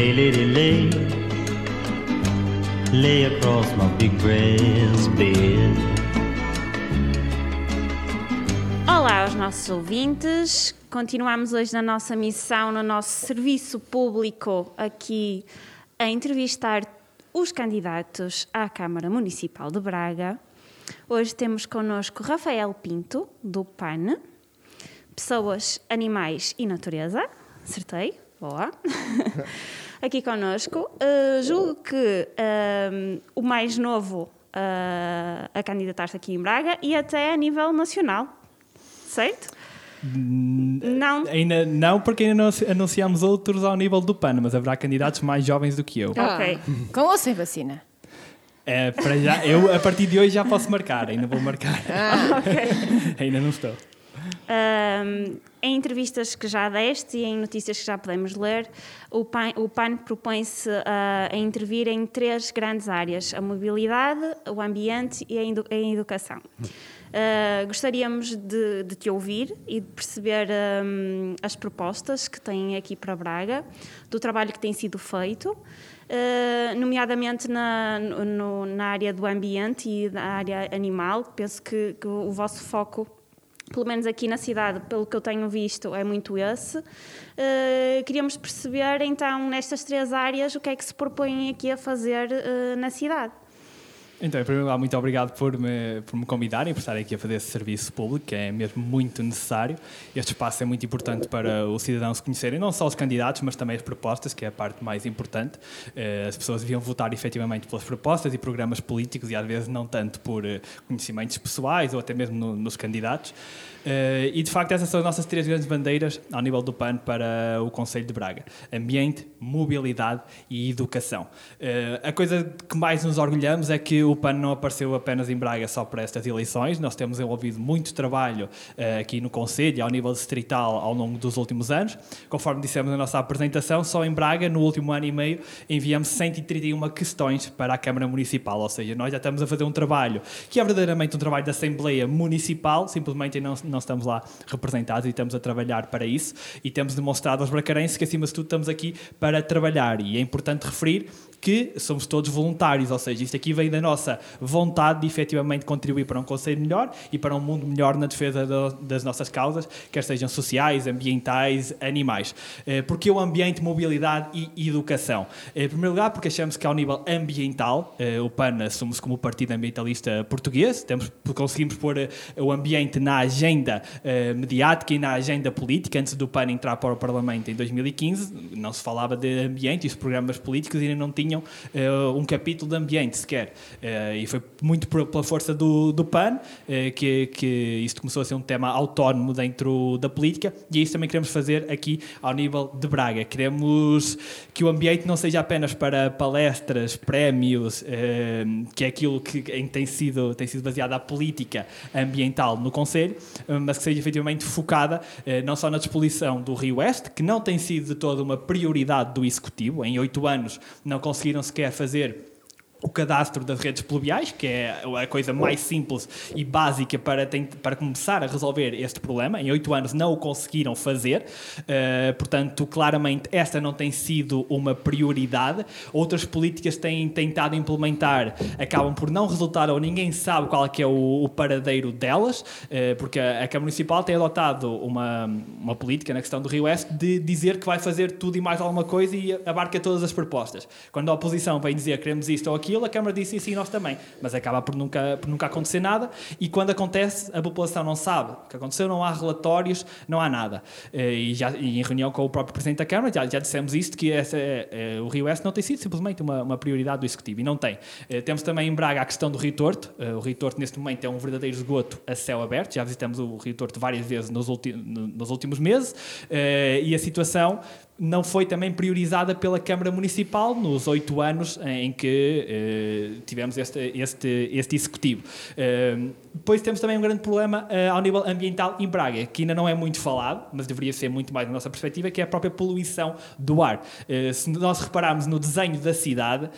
Lay, lady, lay. Lay across my big breast bed. Olá aos nossos ouvintes. Continuamos hoje na nossa missão, no nosso serviço público, aqui a entrevistar os candidatos à Câmara Municipal de Braga. Hoje temos connosco Rafael Pinto, do PAN, Pessoas, Animais e Natureza. Acertei? Boa. Aqui connosco. Uh, julgo que uh, o mais novo uh, a candidatar-se aqui em Braga e até a nível nacional. Certo? Não. Ainda não, porque ainda não anunciamos outros ao nível do PAN, mas haverá candidatos mais jovens do que eu. Ok. Com ou sem vacina? É, para já, eu a partir de hoje já posso marcar, ainda vou marcar. ainda não estou. Um, em entrevistas que já deste e em notícias que já podemos ler, o PAN, PAN propõe-se a, a intervir em três grandes áreas: a mobilidade, o ambiente e a, edu a educação. Uh, gostaríamos de, de, te ouvir e de perceber um, as propostas que têm aqui para Braga, do trabalho que tem sido feito, uh, nomeadamente na, no, na área do ambiente e na área animal. Penso que, que, o vosso foco, pelo menos aqui na cidade, pelo que eu tenho visto, é muito esse. Uh, queríamos perceber, então, nestas três áreas, o que é que se propõem aqui a fazer na cidade. Então, em primeiro lugar, muito obrigado por me, por me convidarem, por estarem aqui a fazer esse serviço público, que é mesmo muito necessário. Este espaço é muito importante para os cidadãos conhecerem não só os candidatos, mas também as propostas, que é a parte mais importante. Eh, as pessoas deviam votar efetivamente pelas propostas e programas políticos e às vezes não tanto por eh, conhecimentos pessoais ou até mesmo no, nos candidatos. Uh, e de facto, essas são as nossas três grandes bandeiras ao nível do PAN para o Conselho de Braga: ambiente, mobilidade e educação. A coisa que mais nos orgulhamos é que o PAN não apareceu apenas em Braga só para estas eleições, nós temos envolvido muito trabalho uh, aqui no Conselho e ao nível distrital ao longo dos últimos anos. Conforme dissemos na nossa apresentação, só em Braga, no último ano e meio, enviamos 131 questões para a Câmara Municipal, ou seja, nós já estamos a fazer um trabalho que é verdadeiramente um trabalho da Assembleia Municipal, simplesmente não não estamos lá representados e estamos a trabalhar para isso. E temos demonstrado aos bracarenses que acima de tudo estamos aqui para trabalhar. E é importante referir que somos todos voluntários, ou seja, isto aqui vem da nossa vontade de efetivamente contribuir para um conselho melhor e para um mundo melhor na defesa das nossas causas, quer sejam sociais, ambientais, animais. Eh, porque o ambiente, mobilidade e educação? Eh, em primeiro lugar, porque achamos que ao nível ambiental, eh, o PAN assume-se como o Partido Ambientalista Português, temos, conseguimos pôr o ambiente na agenda mediática e na agenda política, antes do PAN entrar para o Parlamento em 2015, não se falava de ambiente e os programas políticos ainda não tinham tinham uh, um capítulo de ambiente sequer. Uh, e foi muito pela força do, do PAN uh, que, que isto começou a ser um tema autónomo dentro da política e é isso também queremos fazer aqui ao nível de Braga. Queremos que o ambiente não seja apenas para palestras, prémios, que é aquilo que tem sido, tem sido baseada a política ambiental no Conselho, mas que seja efetivamente focada não só na disposição do Rio Oeste, que não tem sido de toda uma prioridade do Executivo, em oito anos não conseguiu conseguiram sequer fazer o cadastro das redes pluviais, que é a coisa mais simples e básica para, para começar a resolver este problema. Em oito anos não o conseguiram fazer, uh, portanto, claramente esta não tem sido uma prioridade. Outras políticas têm tentado implementar, acabam por não resultar ou ninguém sabe qual é, é o, o paradeiro delas, uh, porque a, a Câmara Municipal tem adotado uma, uma política na questão do Rio Oeste de dizer que vai fazer tudo e mais alguma coisa e abarca todas as propostas. Quando a oposição vem dizer queremos isto ou aquilo, aquilo, a Câmara disse sim, nós também. Mas acaba por nunca, por nunca acontecer nada e quando acontece, a população não sabe o que aconteceu, não há relatórios, não há nada. Eh, e, já, e em reunião com o próprio Presidente da Câmara já, já dissemos isto, que essa, é, o Rio Oeste não tem sido simplesmente uma, uma prioridade do Executivo e não tem. Temos também em Braga a questão do Rio Torto. O Rio Torto neste momento é um verdadeiro esgoto a céu aberto, já visitamos o Rio Torto várias vezes nos, nos últimos meses e a situação não foi também priorizada pela Câmara Municipal nos oito anos em que uh, tivemos este, este, este executivo. Uh, depois temos também um grande problema uh, ao nível ambiental em Braga, que ainda não é muito falado, mas deveria ser muito mais na nossa perspectiva, que é a própria poluição do ar. se nós repararmos no desenho da cidade,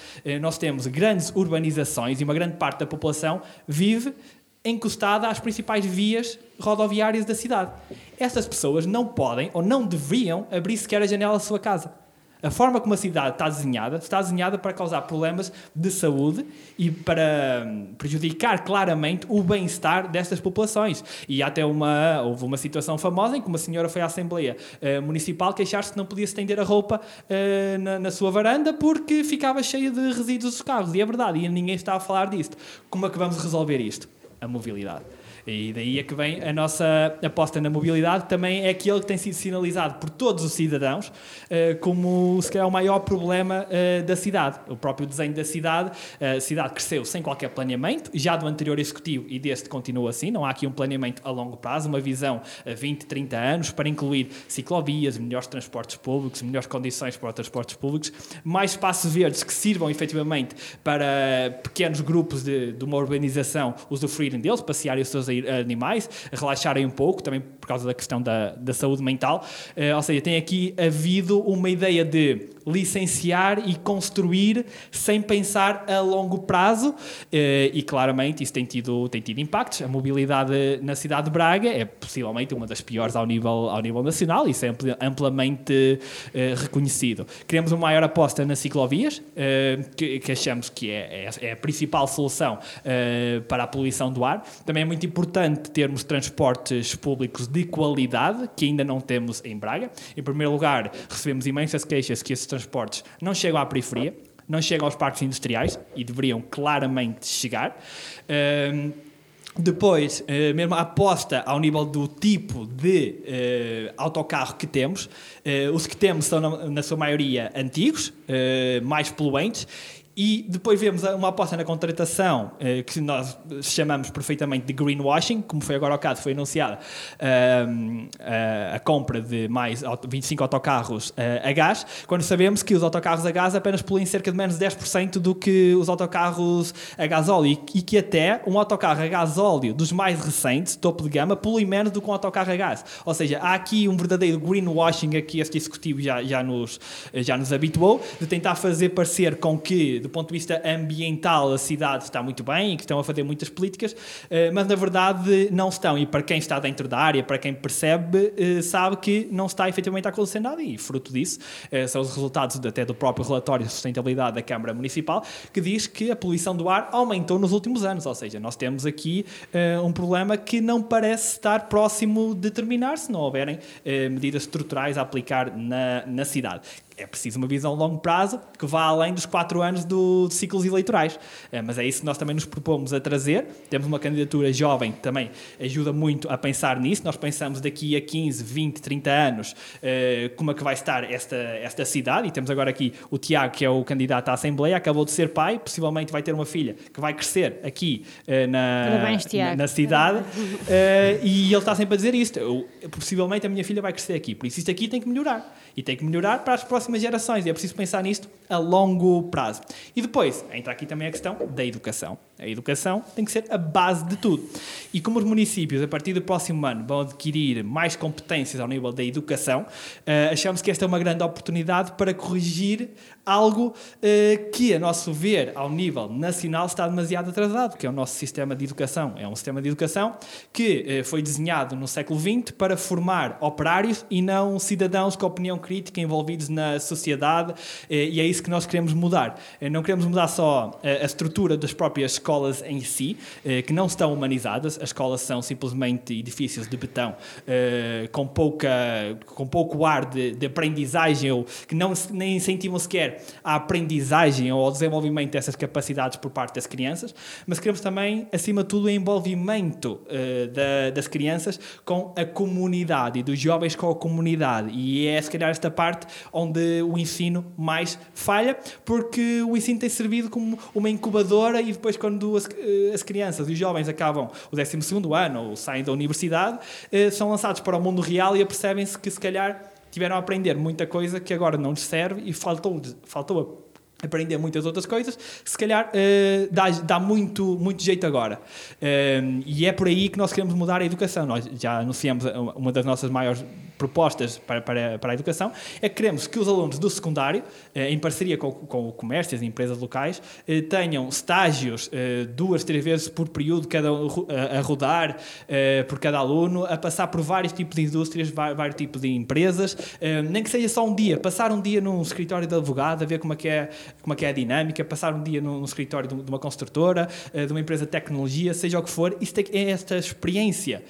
nós temos grandes urbanizações e uma grande parte da população vive encostada às principais vias rodoviárias da cidade. Essas pessoas não podem ou não deveriam abrir sequer a janela da sua casa. A forma como a cidade está desenhada, está desenhada para causar problemas de saúde e para hum, prejudicar claramente o bem-estar destas populações. E até uma, houve uma situação famosa em que uma senhora foi à Assembleia uh, Municipal queixar-se que não podia estender a roupa uh, na, na, sua varanda porque ficava cheia de resíduos dos carros. E é verdade, e ninguém está a falar disto. Como é que vamos resolver isto? A mobilidade. E daí é que vem a nossa aposta na mobilidade, também é aquilo que tem sido sinalizado por todos os cidadãos eh, como se calhar o maior problema eh, da cidade. O próprio desenho da cidade, a cidade cresceu sem qualquer planeamento, já do anterior executivo e deste continua assim, não há aqui um planeamento a longo prazo, uma visão a 20, 30 anos para incluir ciclovias, melhores transportes públicos, melhores condições para os transportes públicos, mais espaços verdes que sirvam efetivamente para pequenos grupos de, de uma urbanização usufruírem deles, passearem os seus animais, relaxarem um pouco, também por causa da questão da, da saúde mental. Uh, ou seja, tem aqui havido uma ideia de licenciar e construir sem pensar a longo prazo uh, e claramente isso tem tido, tem tido impactos. A mobilidade na cidade de Braga é possivelmente uma das piores ao nível, ao nível nacional, isso é amplamente uh, reconhecido. Queremos uma maior aposta nas ciclovias, que, que, achamos que é, é, é a principal solução para a poluição do ar. Também é muito importante termos transportes públicos de qualidade, que ainda não temos em Braga. Em primeiro lugar, recebemos imensas queixas que esses transportes não chegam à periferia, não chegam aos parques industriais e deveriam claramente chegar. Um, depois, uh, mesmo a aposta ao nível do tipo de uh, autocarro que temos. Uh, os que temos são, na, na sua maioria, antigos, mais poluentes e depois vemos uma aposta na contratação eh, que nós chamamos perfeitamente de greenwashing, como foi agora ao caso, foi anunciada uh, uh, a compra de mais 25 autocarros uh, a gás, quando sabemos que os autocarros a gás apenas poluem cerca de menos de 10% do que os autocarros a gasóleo e que até um autocarro a gasóleo dos mais recentes, topo de gama, polui menos do que um autocarro a gás. Ou seja, há aqui um verdadeiro greenwashing a que este executivo já, já, nos, já nos habituou, de tentar fazer parecer com que do ponto de vista ambiental, a cidade está muito bem e que estão a fazer muitas políticas, eh, mas na verdade não estão. E para quem está dentro da área, para quem percebe, eh, sabe que não está efetivamente a acontecer nada. E fruto disso eh, são os resultados até do próprio relatório de sustentabilidade da Câmara Municipal, que diz que a poluição do ar aumentou nos últimos anos. Ou seja, nós temos aqui um problema que não parece estar próximo de terminar se não houverem medidas estruturais a aplicar na, na cidade é preciso uma visão a longo prazo que vá além dos quatro anos do, de ciclos eleitorais. É, mas é isso que nós também nos propomos a trazer. Temos uma candidatura jovem que também ajuda muito a pensar nisso. Nós pensamos daqui a 15, 20, 30 anos uh, como é que vai estar esta, esta cidade. E temos agora aqui o Tiago, que é o candidato à Assembleia, acabou de ser pai, possivelmente vai ter uma filha que vai crescer aqui uh, na, Parabéns, na, na, cidade. Uh, e ele está sempre a dizer isto. Eu, possivelmente a minha filha vai crescer aqui. Por isso isto aqui tem que melhorar. E tem que melhorar para as próximas gerações. E é preciso pensar nisto a longo prazo. E depois, entra aqui também a questão da educação. A educação tem que ser a base de tudo. E como os municípios, a partir do próximo ano, vão adquirir mais competências ao nível da educação, eh, achamos que esta é uma grande oportunidade para corrigir algo uh, que, a nosso ver, ao nível nacional, está demasiado atrasado, que é o nosso sistema de educação. É um sistema de educação que uh, foi desenhado no século XX para formar operários e não cidadãos com opinião crítica envolvidos na sociedade, e é isso que nós queremos mudar. não queremos mudar só a estrutura das próprias escolas em si, que não estão humanizadas, as escolas são simplesmente edifícios de betão com, pouca, com pouco ar de, de aprendizagem ou que não nem incentivam sequer à aprendizagem ou ao desenvolvimento dessas capacidades por parte das crianças, mas queremos também, acima de tudo, o envolvimento da, das crianças com a comunidade e dos jovens com a comunidade. E é, se calhar, esta parte onde o ensino mais falha, porque o ensino tem servido como uma incubadora e depois, quando as, uh, as crianças e os jovens acabam o 12 ano ou saem da universidade, uh, são lançados para o mundo real e apercebem-se que, se calhar, tiveram a aprender muita coisa que agora não lhes serve e faltou, faltou aprender muitas outras coisas se calhar uh, dá, dá muito, muito jeito agora. Uh, e é por aí que nós queremos mudar a educação. Nós já anunciamos uma das nossas maiores propostas para, para, para a educação, é que queremos que os alunos do secundário, eh, em parceria com, com o comércio, as empresas locais, eh, tenham estágios eh, duas, três vezes por período cada, a, rodar por cada aluno, a passar por vários tipos de indústrias, vários tipos de empresas, nem que seja só um dia, passar um dia num escritório de advogado, a ver como é que é, como é, que é a dinâmica, passar um dia num, escritório de uma construtora, de uma empresa de tecnologia, seja o que for, é esta experiência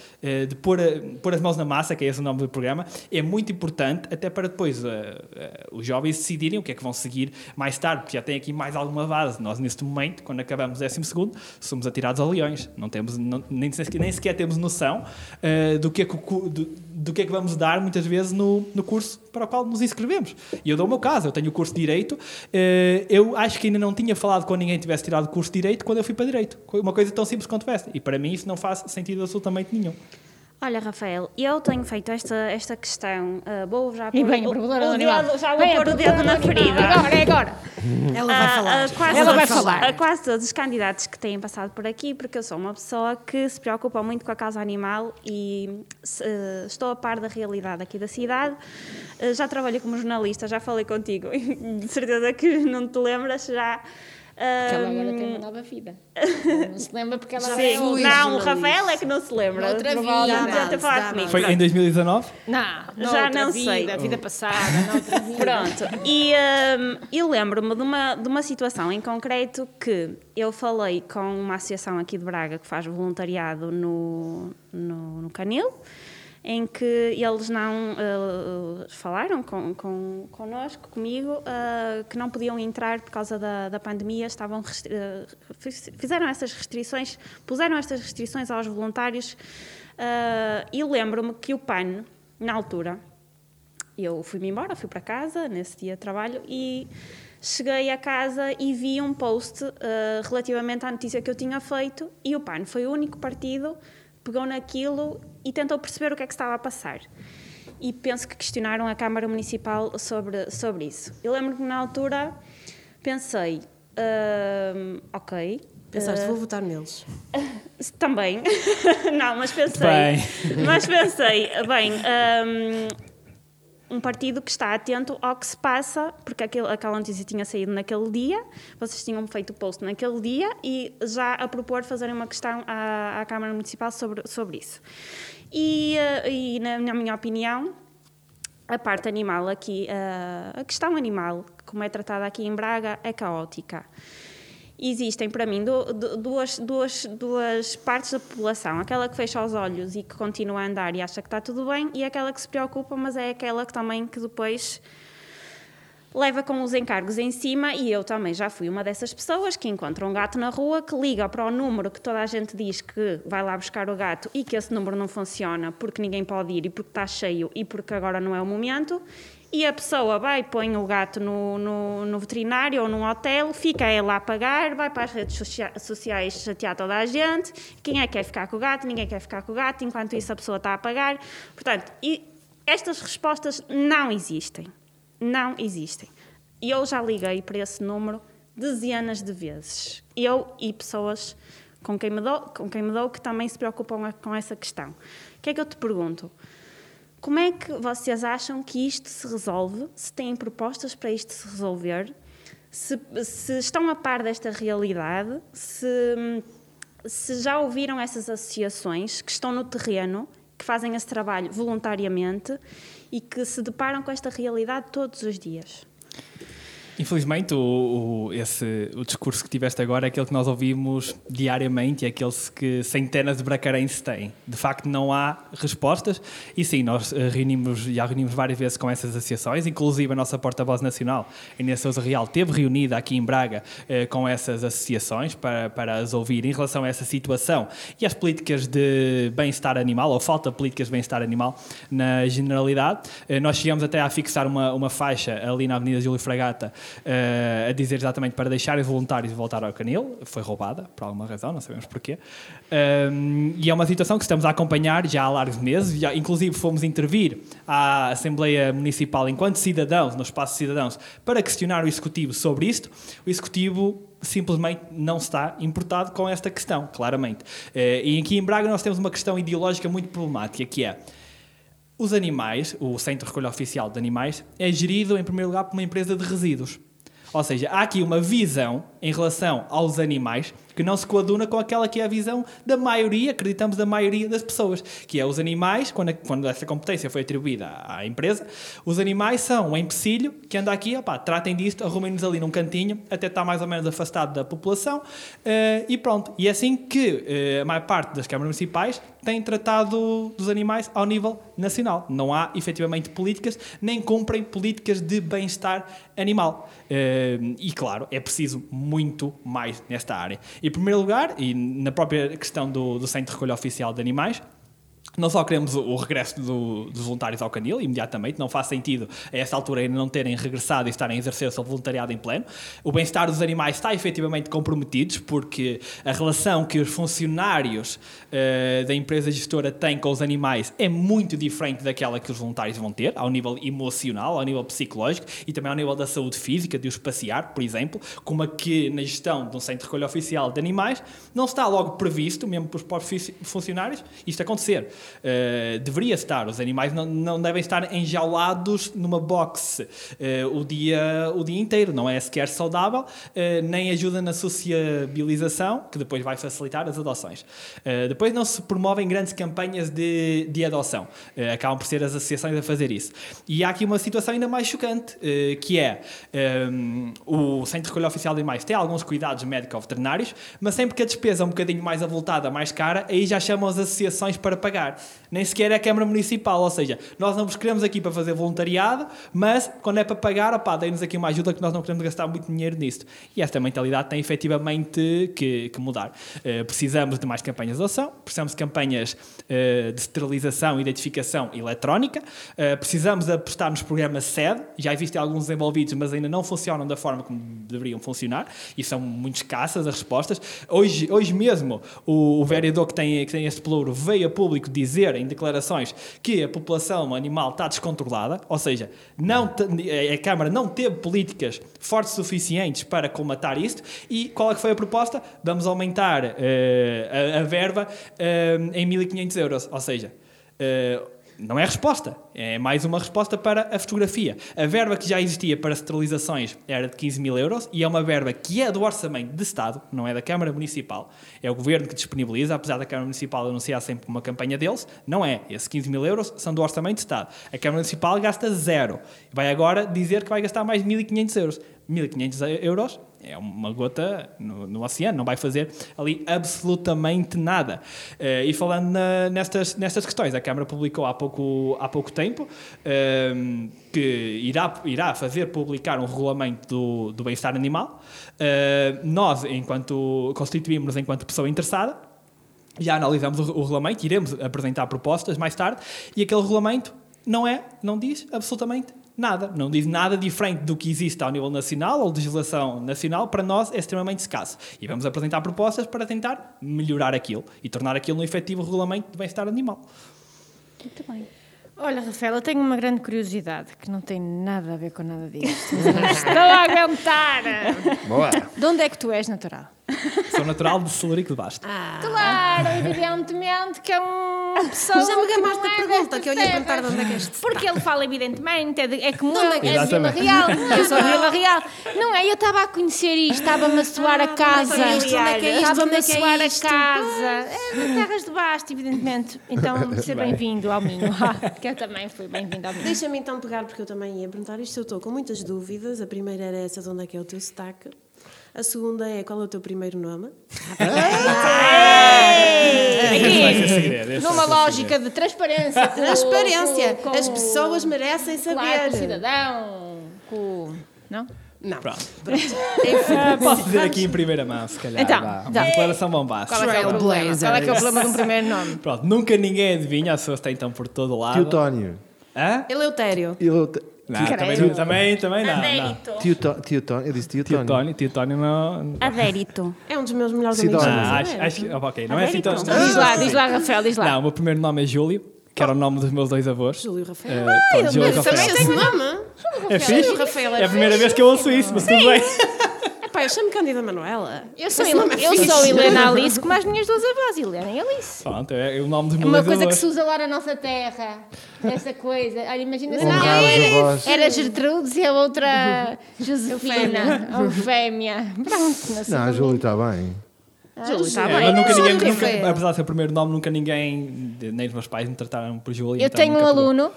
de pôr, pôr as mãos na massa, que é esse o nome do programa, é muito importante até para depois uh, uh, os jovens decidirem o que é que vão seguir mais tarde, porque já tem aqui mais alguma base. Nós, neste momento, quando acabamos o 12, somos atirados a leões. Não temos, não, nem, nem, sequer temos noção uh, do, que é que, do, do, que é que vamos dar, muitas vezes, no, no curso para o qual nos inscrevemos. E eu dou o meu caso, eu tenho o curso de Direito, eu acho que ainda não tinha falado com ninguém que tivesse tirado o curso de Direito quando eu fui para Direito. Uma coisa tão simples quanto essa. E para mim isso não faz sentido absolutamente nenhum. Olha, Rafael, eu tenho feito esta, esta questão. Uh, vou já pôr e bem, o, o, o dedo, já vou pôr o dedo na ferida. Agora, é agora. Ela vai falar. Uh, quase Ela vai falar. A quase todos os candidatos que têm passado por aqui, porque eu sou uma pessoa que se preocupa muito com a causa animal e uh, estou a par da realidade aqui da cidade. já trabalhei como jornalista, já falei contigo, de certeza que não te lembras, já porque ela agora tem uma nova vida. não se lembra porque ela Sim, não, o Rafael é que não se lembra. Outra vida. ter falado comigo. Foi em 2019? Não, já não vida, sei. vida passada, noutra vida. Pronto. E um, eu lembro-me de uma, de uma situação em concreto que eu falei com uma associação aqui de Braga que faz voluntariado no, no, no Canil em que eles não uh, falaram com, com, connosco, comigo, uh, que não podiam entrar por causa da, da pandemia, estavam uh, fizeram essas restrições, puseram estas restrições aos voluntários e lembro-me que o PAN, na altura, eu fui-me embora, fui para casa nesse dia de trabalho e cheguei a casa e vi um post relativamente à notícia que eu tinha feito e o PAN foi o único partido pegou naquilo e tentou perceber o que é que estava a passar. E penso que questionaram a Câmara Municipal sobre, sobre isso. Eu lembro que na altura pensei, uh, ok. Pensaste, uh, vou votar neles. Também. Não, mas pensei. Bem. Mas pensei, bem, um, um, partido que está atento ao que se passa, porque aquele, aquela notícia tinha saído naquele dia, vocês tinham feito o post naquele dia e já a propor fazerem uma questão à, à Câmara Municipal sobre, sobre isso. E, eh, e na, na, minha opinião, a parte animal aqui, eh, a questão animal, como é tratada aqui em Braga, é caótica. Existem, para mim, duas, duas, duas partes da população. Aquela que fecha os olhos e que continua a andar e acha que está tudo bem, e aquela que se preocupa, mas é aquela que também que depois leva com os encargos em cima e eu também já fui uma dessas pessoas que encontra um gato na rua, que liga para o número que toda a gente diz que vai lá buscar o gato e que esse número não funciona porque ninguém pode ir e porque está cheio e porque agora não é o momento. E a pessoa vai, põe o gato no, no, no veterinário ou num hotel, fica ela a pagar, vai para as redes sociais chatear toda a gente. Quem é que quer ficar com o gato? Ninguém quer ficar com o gato, enquanto isso a pessoa está a pagar. Portanto, e estas respostas não existem não existem. E eu já liguei para esse número dezenas de vezes. Eu e pessoas com quem me dou, com quem me dou que também se preocupam com essa questão. O que é que eu te pergunto? Como é que vocês acham que isto se resolve? Se têm propostas para isto se resolver? Se, se estão a par desta realidade? Se, se já ouviram essas associações que estão no terreno, que fazem esse trabalho voluntariamente e que se deparam com esta realidade todos os dias. Infelizmente, o, o, esse, o discurso que tiveste agora é aquele que nós ouvimos diariamente e é aquele que centenas de bracarenses têm. De facto, não há respostas e sim, nós eh, reunimos, já reunimos várias vezes com essas associações, inclusive a nossa porta-voz nacional, Inês Sousa Real, teve reunida aqui em Braga eh, com essas associações para, para as ouvir em relação a essa situação e as políticas de bem-estar animal, ou falta de políticas de bem-estar animal na generalidade. Eh, nós chegamos até a fixar uma, uma faixa ali na Avenida Júlio Fragata uh, a dizer exatamente para deixar os voluntários voltar ao canil. Foi roubada, por alguma razão, não sabemos porquê. Um, e é uma situação que estamos a acompanhar já há largos meses. Já, inclusive, fomos intervir à Assembleia Municipal enquanto cidadãos, no espaço de cidadãos, para questionar o Executivo sobre isto. O Executivo simplesmente não está importado com esta questão, claramente. Uh, e aqui em Braga nós temos uma questão ideológica muito problemática, que é Os animais, o Centro de Recolha Oficial de Animais, é gerido, em primeiro lugar, por uma empresa de resíduos. Ou seja, há aqui uma visão em relação aos animais que não se coaduna com aquela que é a visão da maioria, acreditamos, da maioria das pessoas, que é os animais, quando, a- quando essa competência foi atribuída à, empresa, os animais são um empecilho que anda aqui, opá, tratem disto, arrumem-nos ali num cantinho, até estar mais ou menos afastado da população, eh, e pronto. E é assim que eh, a maior parte das câmaras municipais tem tratado dos animais ao nível nacional. Não há, efetivamente, políticas, nem cumprem políticas de bem-estar animal. Eh, e, claro, é preciso muito mais nesta área. Em primeiro lugar, e na própria questão do, do Centro de Recolha Oficial de Animais, não só queremos o, regresso do- dos voluntários ao canil, imediatamente, não faz sentido a essa altura ainda não terem regressado e estarem a exercer o seu voluntariado em pleno. O bem-estar dos animais está efetivamente comprometido, porque a relação que os funcionários eh, da empresa gestora têm com os animais é muito diferente daquela que os voluntários vão ter, ao nível emocional, ao nível psicológico e também ao nível da saúde física, de os passear, por exemplo, como aqui na gestão de um centro de recolha oficial de animais, não está logo previsto, mesmo para os próprios fun- funcionários, isto acontecer. Uh, deveria estar, os animais não, não devem estar enjaulados numa box uh, o, dia, o dia inteiro, não é sequer saudável, uh, nem ajuda na sociabilização, que depois vai facilitar as adoções. Depois não se promovem grandes campanhas de, de adoção, acabam por ser as associações a fazer isso. E há aqui uma situação ainda mais chocante, que é um, o Centro de Recolha Oficial de Animais tem alguns cuidados médico-veterinários, mas sempre que a despesa é um bocadinho mais avultada, mais cara, aí já chamam as associações para pagar. Nem sequer é a Câmara Municipal, ou seja, nós não vos queremos aqui para fazer voluntariado, mas quando é para pagar, opá, deem-nos aqui uma ajuda que nós não queremos gastar muito dinheiro nisto. E esta mentalidade tem efetivamente que, que mudar. Uh, precisamos de mais campanhas de ação, precisamos de campanhas uh, de esterilização e identificação eletrónica, uh, precisamos apostar nos programas SED, já existem alguns desenvolvidos, mas ainda não funcionam da forma como deveriam funcionar, e são muito escassas as respostas. Hoje, hoje mesmo, o, o vereador que tem, que tem este pelouro veio a público dizer em declarações que a população animal está descontrolada, ou seja, não a Câmara não teve políticas fortes suficientes para colmatar isto, e qual é que foi a proposta? Vamos aumentar eh, a, a verba eh, em 1.500 euros, ou seja, eh, não é resposta, é mais uma resposta para a fotografia. A verba que já existia para esterilizações era de 15 mil euros e é uma verba que é do orçamento de Estado, não é da Câmara Municipal. É o Governo que disponibiliza, apesar da Câmara Municipal anunciar sempre uma campanha deles, não é. Esses 15 mil euros são do orçamento de Estado. A Câmara Municipal gasta zero. Vai agora dizer que vai gastar mais 1.500 euros. 1.500 euros é uma gota no, no oceano, não vai fazer ali absolutamente nada. Eh, e falando na- nestas, nestas questões, a Câmara publicou há pouco, há pouco tempo ehm, que irá, irá fazer publicar um regulamento do, do bem-estar animal. Eh, nós, enquanto constituímos enquanto pessoa interessada, já analisamos o, o regulamento, iremos apresentar propostas mais tarde, e aquele regulamento não é, não diz absolutamente nada. Não diz nada diferente do que existe ao nível nacional ou legislação nacional, para nós é extremamente escasso. E vamos apresentar propostas para tentar melhorar aquilo e tornar aquilo um efetivo regulamento de bem-estar animal. Muito bem. Olha, Rafael, eu tenho uma grande curiosidade que não tem nada a ver com nada disto. Estou a aguentar. Boa. De onde é que tu és natural? Sou natural de Celurico de Basto. Claro, evidentemente que é um pessoa Mas já me gamaste não a é pergunta, que eu ia perguntar de onde é que és. Porque ele fala, evidentemente, é, de, é como De eu, é que é de Vila. Real. Eu sou de Vila Real. Não é? Eu estava a conhecer isto, estava-me a soar a casa. onde é que é isto? Onde é que é isto? Estava-me a é é soar a casa. É de terras de basto, evidentemente. Então, seja bem-vindo ao Minho. Que eu também fui bem-vindo ao Minho. Deixa-me então pegar, porque eu também ia perguntar isto. Eu estou com muitas dúvidas. A primeira era essa de onde é que é o teu sotaque. A segunda é qual é o teu primeiro nome. Segredo, esse Numa lógica de transparência. com- Transparência. com- com As pessoas merecem Claro, com o saber. cidadão. Com... Não? Não. Pronto. Enfim. Posso dizer aqui em primeira mão, se calhar. Então, vá. Uma declaração bombástica. Qual é, que é o problema? Qual é que é o problema de um primeiro nome? Pronto, nunca ninguém adivinha, as pessoas tentam por todo lado. Tio Tónio. Hã? Eleutério. Eu te- Não, também, Credo. também, também não. Adérito. Tio, Tó- tio Tónio. Eu disse tio, Tio Tónio. Tónio, tio Tónio não. Adérito. É um dos meus melhores amigos. Ah, não acho, é? acho que. ok, não é assim tão. Adérito. Diz lá, diz lá, Rafael, diz lá. Não, o meu primeiro nome é Júlio, que era o nome dos meus dois avós. Júlio Rafael. Eh, pronto, Júlio Mas também Rafael. esse nome? É fixe? Júlio Rafael É a primeira vez que eu ouço isso, mas tudo bem. Eu chamo Cândida Manuela. Eu sou, é eu fixe. sou Helena Alice, como as minhas duas avós, Helena e Alice. Pronto, é o nome dos É uma coisa que se usa lá na nossa terra. Essa coisa. Olha, imagina se não, era, era Gertrudes e a outra Josefina. Eufémia. Pronto, não sei. Não, a Júlia está bem. Júlio, está É, bem. mas nunca ninguém, de nunca, apesar de ser o primeiro nome, nunca ninguém, nem os meus pais me trataram por Júlia. Eu então tenho um pegou.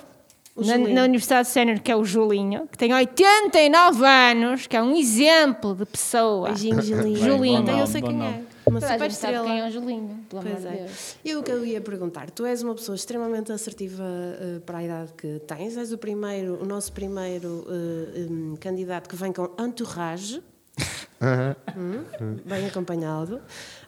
Na, na Universidade Sénior que é o Julinho, que tem 89 anos, que é um exemplo de pessoa. Beijinho, Julinho. Julinho. Então eu sei quem nome. é. Uma Toda super estrela. quem é o Julinho, pelo amor Pois de é. Deus. E o que eu ia perguntar, tu és uma pessoa extremamente assertiva eh, para a idade que tens, és o primeiro, o nosso primeiro eh, um, candidato que vem com entourage, Aham. hum, bem acompanhado.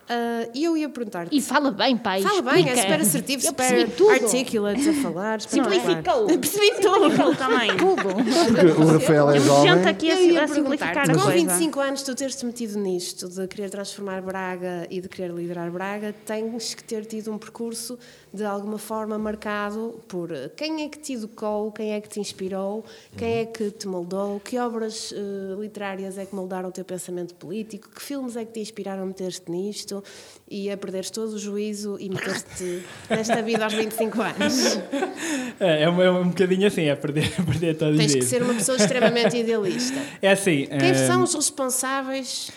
Ah, E eu ia perguntar E fala bem, pai. Fala bem, é explica. super assertivo, Eu super tudo. articulate a falar. Simplificou. Percebi tudo. Eu também. Tudo. Porque o Rafael é jovem. gente aqui a, Eu ia a simplificar com coisa. 25 anos tu teres-te metido nisto de querer transformar Braga e de querer liderar Braga, tens que ter tido um percurso de alguma forma marcado por eh, quem é que te educou, quem é que te inspirou, quem é que te moldou, que obras eh, literárias é que moldaram o teu pensamento político, que filmes é que te inspiraram a meter-te nisto e a perderes todo o juízo e meter-te nesta vida aos 25 anos. É, é, um, é um bocadinho assim, é perder, perder todos os Tens que ser uma pessoa extremamente idealista. É assim. Quem eh, são os responsáveis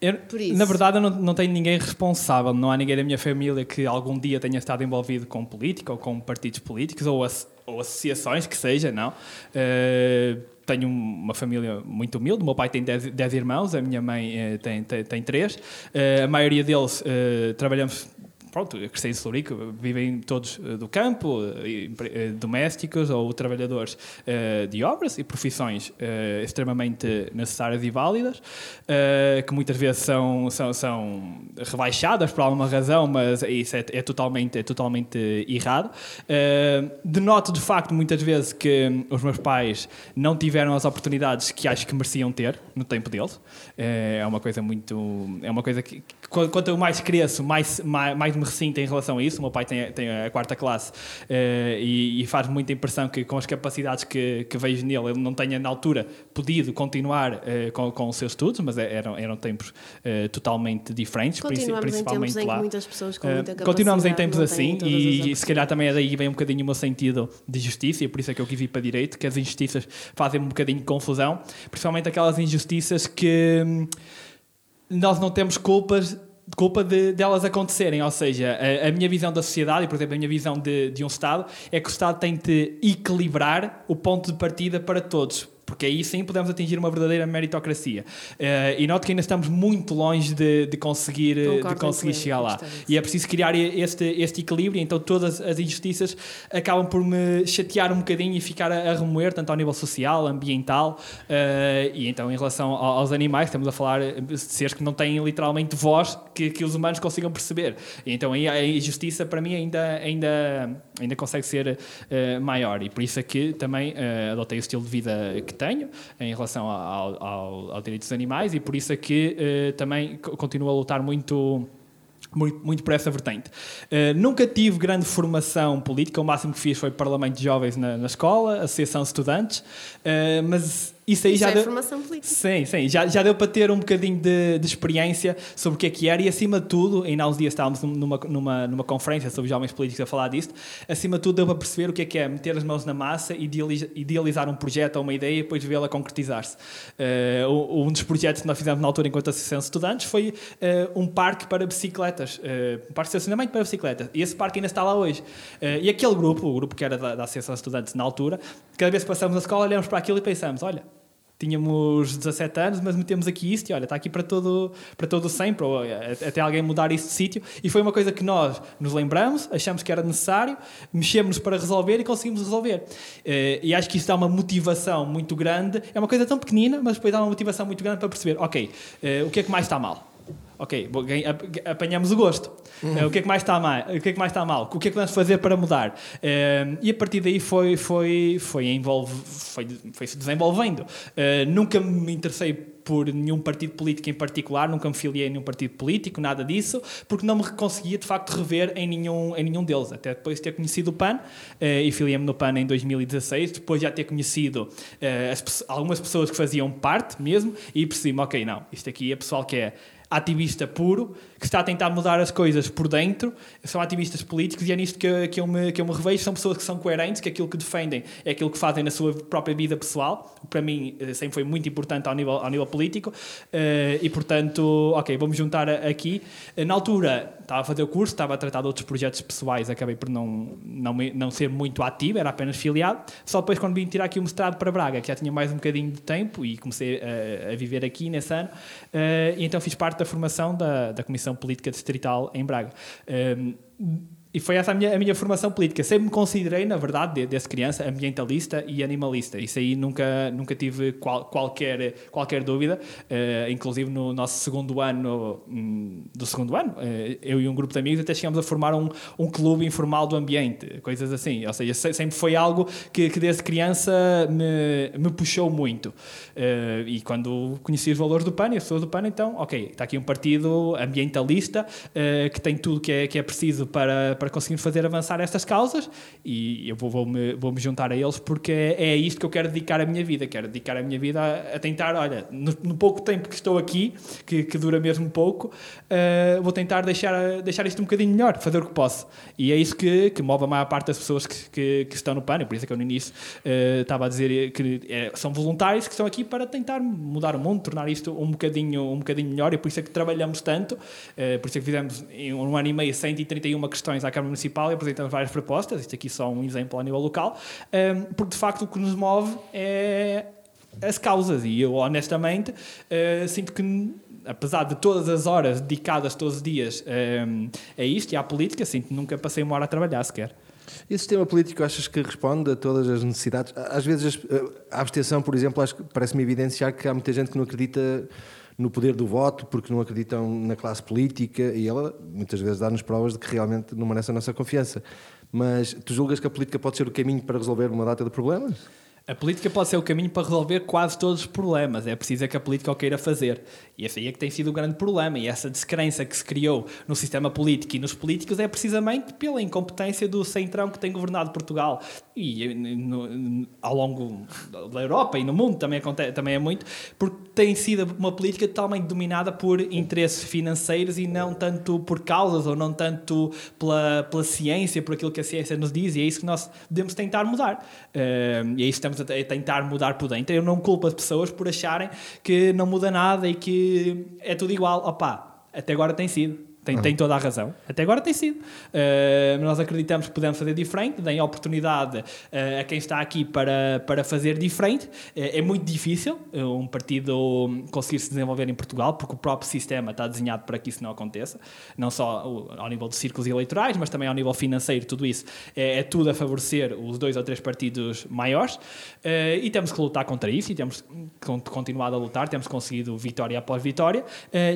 Eu, Por isso. Na verdade, eu não, não tenho ninguém responsável. Não há ninguém da minha família que algum dia tenha estado envolvido com política ou com partidos políticos ou, as- ou associações, que seja, não. Eh, tenho uma família muito humilde. O meu pai tem 10 irmãos, a minha mãe eh, tem, tem, tem 3. a maioria deles eh, trabalhamos. Pronto, eu cresci em Celurico, vivem todos eh, do campo, eh, eh, domésticos ou trabalhadores eh, de obras e profissões eh, extremamente necessárias e válidas, eh, que muitas vezes são, são, são rebaixadas por alguma razão, mas isso é, é totalmente, é totalmente errado. Eh, denoto de facto muitas vezes que os meus pais não tiveram as oportunidades que acho que mereciam ter no tempo deles. Eh, é uma coisa muito. É uma coisa que, que qu- quanto eu mais cresço, mais, mais, mais me ressinto em relação a isso. O meu pai tem, tem a quarta classe eh, e, e faz muita impressão que com as capacidades que, que vejo nele, ele não tenha na altura podido continuar eh, com, com os seus estudos, mas é- eram, eram tempos eh, totalmente diferentes, Continuamos em principalmente em lá. que muitas pessoas com muita continuamos em tempos assim e se calhar também é daí vem um bocadinho o meu sentido de justiça e por isso é que eu quis ir para direito, que as injustiças fazem um bocadinho de confusão, principalmente aquelas injustiças que hum, nós não temos culpas culpa de delas acontecerem, ou seja, a, a minha visão da sociedade, e por exemplo a minha visão de, de um Estado, é que o Estado tem de equilibrar o ponto de partida para todos, porque aí sim podemos atingir uma verdadeira meritocracia. Eh, e noto que ainda estamos muito longe de, de conseguir, eh, Concordo de conseguir chegar lá. E é preciso criar este, este equilíbrio, então todas as injustiças acabam por me chatear um bocadinho e ficar a, a remoer, tanto ao nível social, ambiental, eh, e então em relação ao- aos animais, estamos a falar de seres que não têm literalmente voz que, que os humanos consigam perceber. E então aí a injustiça para mim ainda, ainda, ainda consegue ser eh, maior, e por isso é que também adotei o estilo de vida que tenho em relação ao, ao, ao direito dos animais, e por isso é que eh, também co- continuo a lutar muito muito, muito por essa vertente. Uh, nunca tive grande formação política, o máximo que fiz foi Parlamento de Jovens na, na escola, Associação de Estudantes, uh, mas isso aí Isso já é deu... formação política. Sim, sim, já, já deu para ter um bocadinho de, de experiência sobre o que é que era e acima de tudo, ainda há uns dias estávamos numa, numa, numa conferência sobre jovens políticos a falar disto, acima de tudo deu para perceber o que é que é meter as mãos na massa e idealiza- idealizar um projeto ou uma ideia e depois vê-la concretizar-se. Uh, um dos projetos que nós fizemos na altura enquanto Associação de Estudantes foi uh, um parque para bicicletas, uh, um parque de estacionamento para bicicletas. E esse parque ainda está lá hoje. E aquele grupo, o grupo que era da, da Associação de Estudantes na altura, cada vez que passamos na escola olhamos para aquilo e pensamos, olha, tínhamos 17 anos, mas metemos aqui isto e olha, está aqui para todo, para todo sempre, ou eh, até alguém mudar isso de sítio. E foi uma coisa que nós nos lembramos, achamos que era necessário, mexemos para resolver e conseguimos resolver. Eh, E acho que isso dá uma motivação muito grande. É uma coisa tão pequenina, mas depois dá uma motivação muito grande para perceber, ok, eh, o que é que mais está mal? Ok, bom, apanhamos o gosto. Eh, o que é que mais está mal? O que é que mais está mal? O que é que vamos fazer para mudar? Eh, e a partir daí foi foi foi envolve foi, foi se desenvolvendo. Eh, nunca me interessei por nenhum partido político em particular, nunca me filiei em nenhum partido político, nada disso, porque não me conseguia de facto rever em nenhum, em nenhum deles. Até depois de ter conhecido o PAN, eh, e filiei-me no PAN em 2016, depois já ter conhecido eh, as algumas pessoas que faziam parte mesmo, e percebi-me, ok, não, isto aqui é pessoal que é ativista puro, que está a tentar mudar as coisas por dentro, são ativistas políticos e é nisto que, que, eu me, que eu me revejo, são pessoas que são coerentes, que aquilo que defendem é aquilo que fazem na sua própria vida pessoal, para mim eh, sempre foi muito importante ao nível, ao nível político, eh, e portanto, ok, vamos juntar aqui. Eh, Na altura, estava a fazer o curso, estava a tratar de outros projetos pessoais, acabei por não, não, não ser muito ativo, era apenas filiado, só depois quando vim tirar aqui o mestrado para Braga, que já tinha mais um bocadinho de tempo e comecei a, a viver aqui nesse ano, e então fiz parte da formação da, da Comissão Política Distrital em Braga. Um, e foi essa a minha, a minha formação política. Sempre me considerei, na verdade, de- desde criança, ambientalista e animalista. Isso aí nunca, nunca tive qual- qualquer, qualquer dúvida. Eh, inclusive no nosso segundo ano, hum, do segundo ano, eh, eu e um grupo de amigos até chegamos a formar um, um clube informal do ambiente, coisas assim. Ou seja, se- sempre foi algo que, que desde criança me, me puxou muito. Eh, e quando conheci os valores do PAN e as pessoas do PAN, então, ok, está aqui um partido ambientalista que tem tudo que é, que é preciso para, para conseguir fazer avançar estas causas e eu vou- vou-me vou -me juntar a eles porque é, é isto que eu quero dedicar a minha vida. Quero dedicar a minha vida a, a tentar, olha, no, no pouco tempo que estou aqui, que, que dura mesmo pouco, eh, vou tentar deixar, deixar isto um bocadinho melhor, fazer o que posso. E é isso que, que move a maior parte das pessoas que, que, que estão no PAN. Por isso é que eu no início eh, estava a dizer que eh, são voluntários que estão aqui para tentar mudar o mundo, tornar isto um bocadinho, um bocadinho melhor. E por isso é que trabalhamos tanto. eh, por isso é que fizemos em um ano e meio 131 questões à Câmara Municipal e apresentamos várias propostas. Isto aqui só um exemplo a nível local. eh, porque de facto o que nos move é as causas. E eu, honestamente, eh, sinto que, apesar de todas as horas dedicadas todos os dias eh, a isto e à política, sinto que nunca passei uma hora a trabalhar sequer. E o sistema político achas que responde a todas as necessidades? Às vezes as- a abstenção, por exemplo, parece-me evidenciar que há muita gente que não acredita no poder do voto porque não acreditam na classe política e ela muitas vezes dá-nos provas de que realmente não merece a nossa confiança. Mas tu julgas que a política pode ser o caminho para resolver uma data de problemas? A política pode ser o caminho para resolver quase todos os problemas. É preciso é que a política o queira fazer. E esse aí é que tem sido o grande problema. E essa descrença que se criou no sistema político e nos políticos é precisamente pela incompetência do centrão que tem governado Portugal. E eh, no- ao longo da Europa e no mundo também, acontece, também é muito, porque tem sido uma política totalmente dominada por interesses financeiros e não tanto por causas ou não tanto pela, pela ciência, por aquilo que a ciência nos diz. E é isso que nós devemos tentar mudar. Eh, e é isso que estamos a tentar mudar por dentro. Eu não culpo as pessoas por acharem que não muda nada e que é tudo igual. Opa, até agora tem sido. Tem, tem toda a razão. Até agora tem sido. Uh, nós acreditamos que podemos fazer diferente, deem oportunidade uh, a quem está aqui para, para fazer diferente. Uh, é muito difícil um partido conseguir se desenvolver em Portugal, porque o próprio sistema está desenhado para que isso não aconteça. Não só o- ao nível de círculos eleitorais, mas também ao nível financeiro, tudo isso é, é tudo a favorecer os dois ou três partidos maiores. E temos que lutar contra isso e temos con- continuado a lutar, temos conseguido vitória após vitória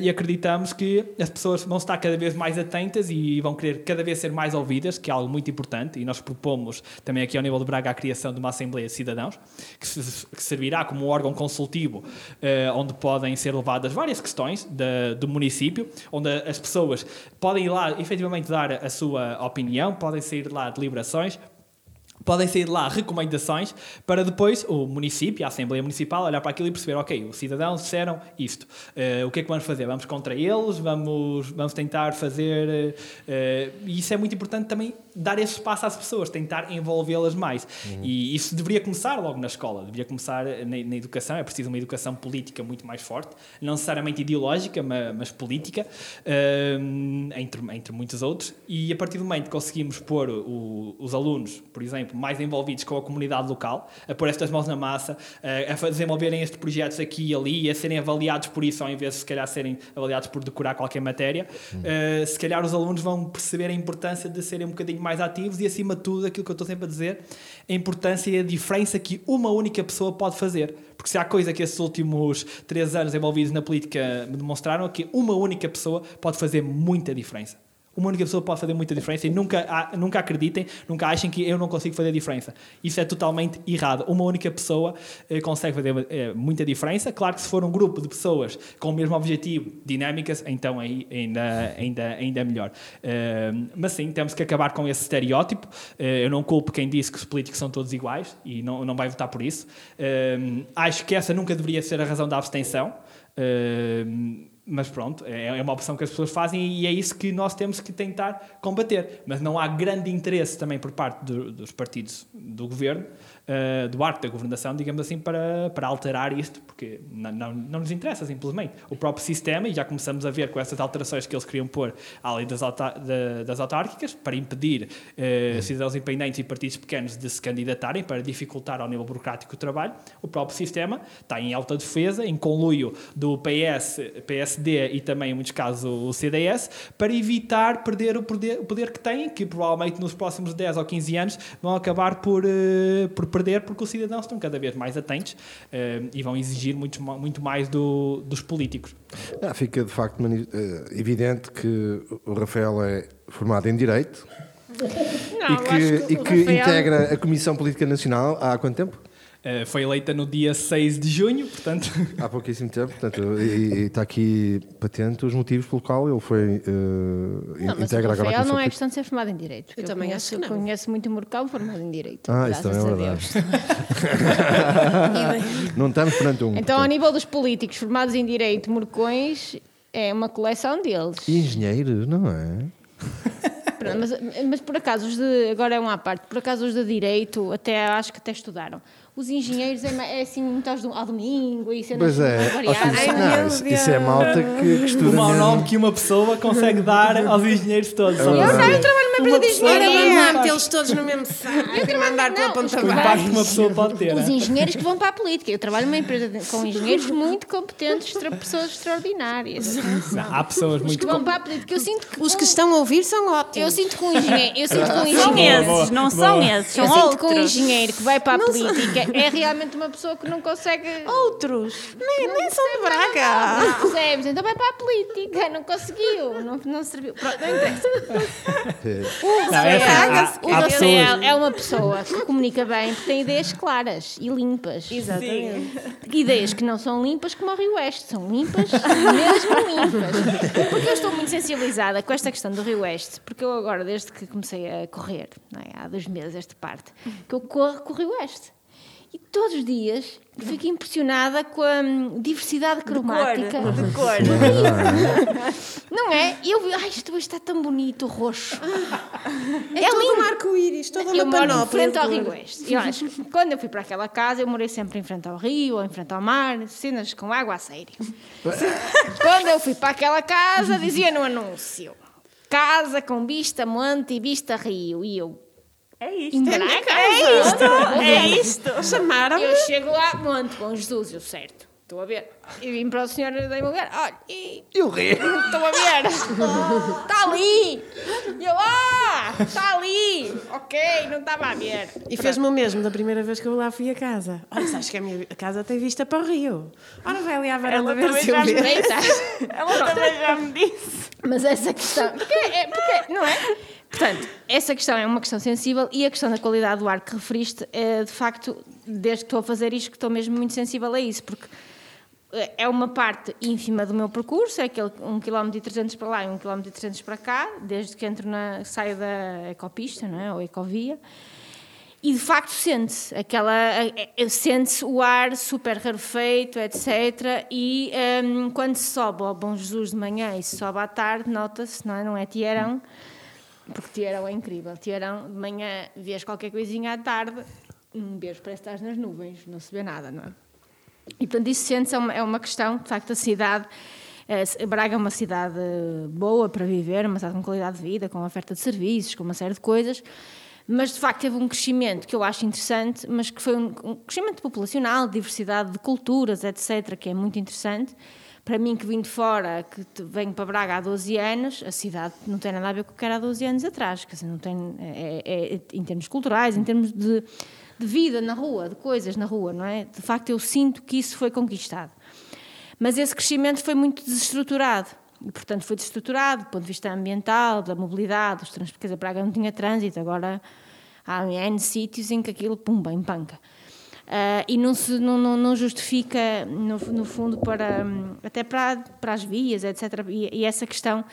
e acreditamos que as pessoas vão estar cada vez mais atentas e vão querer cada vez ser mais ouvidas, que é algo muito importante, e nós propomos também aqui ao nível de Braga a criação de uma Assembleia de Cidadãos, que, se- que servirá como um órgão consultivo eh, onde podem ser levadas várias questões do município, onde as pessoas podem ir lá efetivamente dar a sua opinião, podem sair lá deliberações, podem sair de lá recomendações para depois o município, a Assembleia Municipal, olhar para aquilo e perceber, ok, os cidadãos disseram isto, Eh, o que é que vamos fazer? Vamos contra eles? Vamos, vamos tentar fazer... eh, e isso é muito importante também, dar esse espaço às pessoas, tentar envolvê-las mais. E isso deveria começar logo na escola, deveria começar na, na educação, é preciso uma educação política muito mais forte, não necessariamente ideológica, mas, mas política, eh, entre, entre muitos outros, e a partir do momento que conseguimos pôr o- os alunos, por exemplo, mais envolvidos com a comunidade local, a pôr estas mãos na massa, a, a desenvolverem estes projetos aqui e ali e a serem avaliados por isso, ao invés de se calhar serem avaliados por decorar qualquer matéria. Uh, se calhar os alunos vão perceber a importância de serem um bocadinho mais ativos e, acima de tudo, aquilo que eu estou sempre a dizer, a importância e a diferença que uma única pessoa pode fazer. Porque se há coisa que esses últimos três anos envolvidos na política me demonstraram, é que uma única pessoa pode fazer muita diferença. Uma única pessoa pode fazer muita diferença e nunca, nunca acreditem, nunca achem que eu não consigo fazer diferença. Isso é totalmente errado. Uma única pessoa eh, consegue fazer eh, muita diferença. Claro que se for um grupo de pessoas com o mesmo objetivo, dinâmicas, então aí ainda, ainda, ainda é melhor. Eh, mas sim, temos que acabar com esse estereótipo. Eu não culpo quem disse que os políticos são todos iguais e não, não vai votar por isso. Acho que essa nunca deveria ser a razão da abstenção. Eh, mas pronto, é, é uma opção que as pessoas fazem e é isso que nós temos que tentar combater. Mas não há grande interesse também por parte do, dos partidos do governo uh, do arco da governação, digamos assim, para, para alterar isto, porque não, não, não, nos interessa simplesmente. O próprio sistema, e já começamos a ver com essas alterações que eles queriam pôr à lei das, das autárquicas, para impedir uh, cidadãos independentes e partidos pequenos de se candidatarem, para dificultar ao nível burocrático o trabalho, o próprio sistema está em alta defesa, em conluio do PS, PSD e também, em muitos casos, o CDS, para evitar perder o poder, o poder que têm, que provavelmente nos próximos 10 ou 15 anos vão acabar por, uh, por perder porque os cidadãos estão cada vez mais atentos uh, e vão exigir muito, muito mais do, dos políticos. Ah, fica de facto eh, evidente que o Rafael é formado em Direito Não, e que, que, e que Rafael... integra a Comissão Política Nacional há quanto tempo? Uh, foi eleita no dia 6 de junho, portanto. Há pouquíssimo tempo, portanto, e, está aqui patente os motivos pelo qual ele foi uh, não, integra agora a não é questão de ser formado em Direito. Eu, eu também conheço, acho que não. conheço muito Morcal formado em Direito. Ah, isso também é verdade. não estamos perante um. Então, portanto. ao nível dos políticos formados em Direito, Morcões é uma coleção deles. E engenheiros, não é? mas, mas por acaso, os de, agora é uma à parte, por acaso os de Direito, até acho que até estudaram os engenheiros é, é assim muito ao domingo e cenas pois é. variadas. Isso, não, isso, isso, é malta que, que estuda. O mau nome que uma pessoa consegue dar aos engenheiros todos. É eu não, eu trabalho numa empresa de engenharia. metê-los todos no mesmo saco e mandar pela ponta O impacto que uma pessoa pode ter. Os engenheiros que vão para a política. Eu trabalho numa empresa com engenheiros muito competentes, pessoas extraordinárias. Não, há pessoas muito. Os que vão para a política. Eu sinto que os que estão a ouvir são ótimos. Eu sinto que um engenheiro. Eu sinto que um engenheiro. São esses, não são esses. São eu sinto que um engenheiro que vai para a política é realmente uma pessoa que não consegue. Outros! Nem, nem são de Braga! Não percebes? Então vai para a política, não conseguiu, não, não serviu. Pronto, não interessa. O não, é, assim, o Rafael é uma pessoa que comunica bem porque tem ideias claras e limpas. Exatamente. Ideias que não são limpas como o Rio Oeste, são limpas, mesmo limpas. Porque eu estou muito sensibilizada com esta questão do Rio Oeste, porque eu agora, desde que comecei a correr, é? há dois meses esta parte, que eu corro com o Rio Oeste. E todos os dias fico impressionada com a hum, diversidade cromática. De cor. De cor. Não é? E eu vi, ai, isto está tão bonito, roxo. É, é lindo. um arco-íris, toda uma eu moro em frente ao Rio Oeste. Eu acho que quando eu fui para aquela casa, eu morei sempre em frente ao rio ou em frente ao mar, cenas com água a sério. quando eu fui para aquela casa, dizia no anúncio: casa com vista monte e vista rio. E eu, é isto. Em É isto. É isto. Chamaram. Eu chego lá, monte com Jesus, eu certo. Estou a ver. E vim para o senhor da imobiliária. Olha, e. E o rei? Estou a ver. Está ali. E eu, ah, está ali. Ok, não estava a ver. E fez-me o mesmo da primeira vez que eu lá fui a casa. Olha, sabes que a minha casa tem vista para o rio. Ora, vai ali à varanda ver se eu ver. Ela também já me disse. Mas essa questão. Porque, é, porque, não é? Portanto, essa questão é uma questão sensível e a questão da qualidade do ar que referiste, é, de facto, desde que estou a fazer isto, que estou mesmo muito sensível a isso, porque é uma parte ínfima do meu percurso, é aquele 1 km e 300 para lá e 1 km e 300 para cá, desde que entro na, saio da ecopista, não é? ou ecovia, e de facto sente-se aquela sente-se o ar super rarefeito, etc. E um, quando se sobe ao Bom Jesus de manhã e se sobe à tarde, nota-se, não é? Não é Tierão, porque Tierão é incrível. Tierão, de manhã vês qualquer coisinha à tarde, um beijo parece que estás nas nuvens, não se vê nada, não é? E, portanto, isso sente-se é uma, é questão, de facto, a cidade. É, Braga é uma cidade boa para viver, uma cidade com qualidade de vida, com oferta de serviços, com uma série de coisas, Mas de facto teve um crescimento que eu acho interessante, mas que foi um, um crescimento populacional, diversidade de culturas, etc., que é muito interessante. Para mim, que vim de fora, que venho para Braga há 12 anos, a cidade não tem nada a ver com o que era há 12 anos atrás. Quer dizer, não tem, é- é- em termos culturais, em termos de, de vida na rua, de coisas na rua, não é? De facto, eu sinto que isso foi conquistado. Mas esse crescimento foi muito desestruturado. E, portanto, foi desestruturado do ponto de vista ambiental, da mobilidade, dos transportes. Quer dizer, Braga não tinha trânsito, agora há N sítios em que aquilo, pumba, empanca. Ah, e não, se, não, não, não justifica, no, no fundo, para, hum, até para, para as vias, etc. E, e essa questão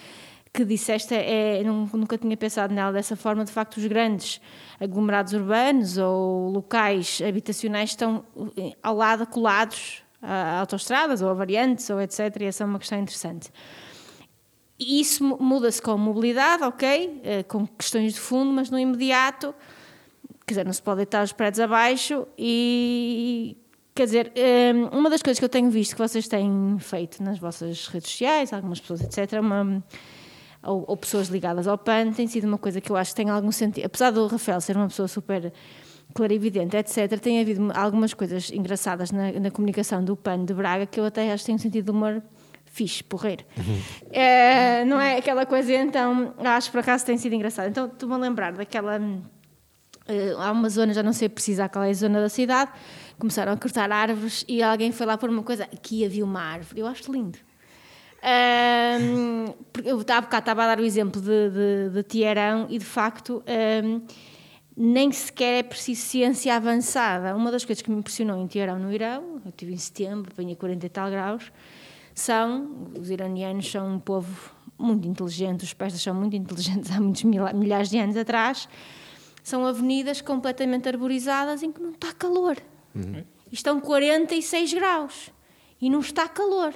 que disseste, é, nun- nunca tinha pensado nela dessa forma. De facto, os grandes aglomerados urbanos ou locais habitacionais estão eh, ao lado, colados a autoestradas ou a variantes ou etc. E essa é uma questão interessante. Isso mu- muda-se com mobilidade, ok, eh, com questões de fundo, mas no imediato, quer dizer, não se pode deitar os prédios abaixo e, quer dizer, eh, uma das coisas que eu tenho visto que vocês têm feito nas vossas redes sociais, algumas pessoas, etc., uma- ou, ou pessoas ligadas ao PAN, tem sido uma coisa que eu acho que tem algum sentido. Apesar do Rafael ser uma pessoa super clarividente, etc., tem havido algumas coisas engraçadas na, na comunicação do PAN de Braga que eu até acho que tenho sentido de humor fixe, porreiro. É, não é aquela coisa, então, acho que por acaso tem sido engraçado. Então, estou-me a lembrar daquela. Eh, há uma zona, já não sei precisar qual é a zona da cidade, começaram a cortar árvores e alguém foi lá pôr uma coisa, aqui havia uma árvore. Eu acho lindo. Porque eu há bocado estava a dar o exemplo de, de, de Tiarão e de facto ahm, nem sequer é preciso ciência avançada. Uma das coisas que me impressionou em Tiarão no Irão, eu estive em setembro, venho a 40 e tal graus, são, os iranianos são um povo muito inteligente, os persas são muito inteligentes há muitos mil- milhares de anos atrás, são avenidas completamente arborizadas em que não está calor. E estão 46 graus e não está calor.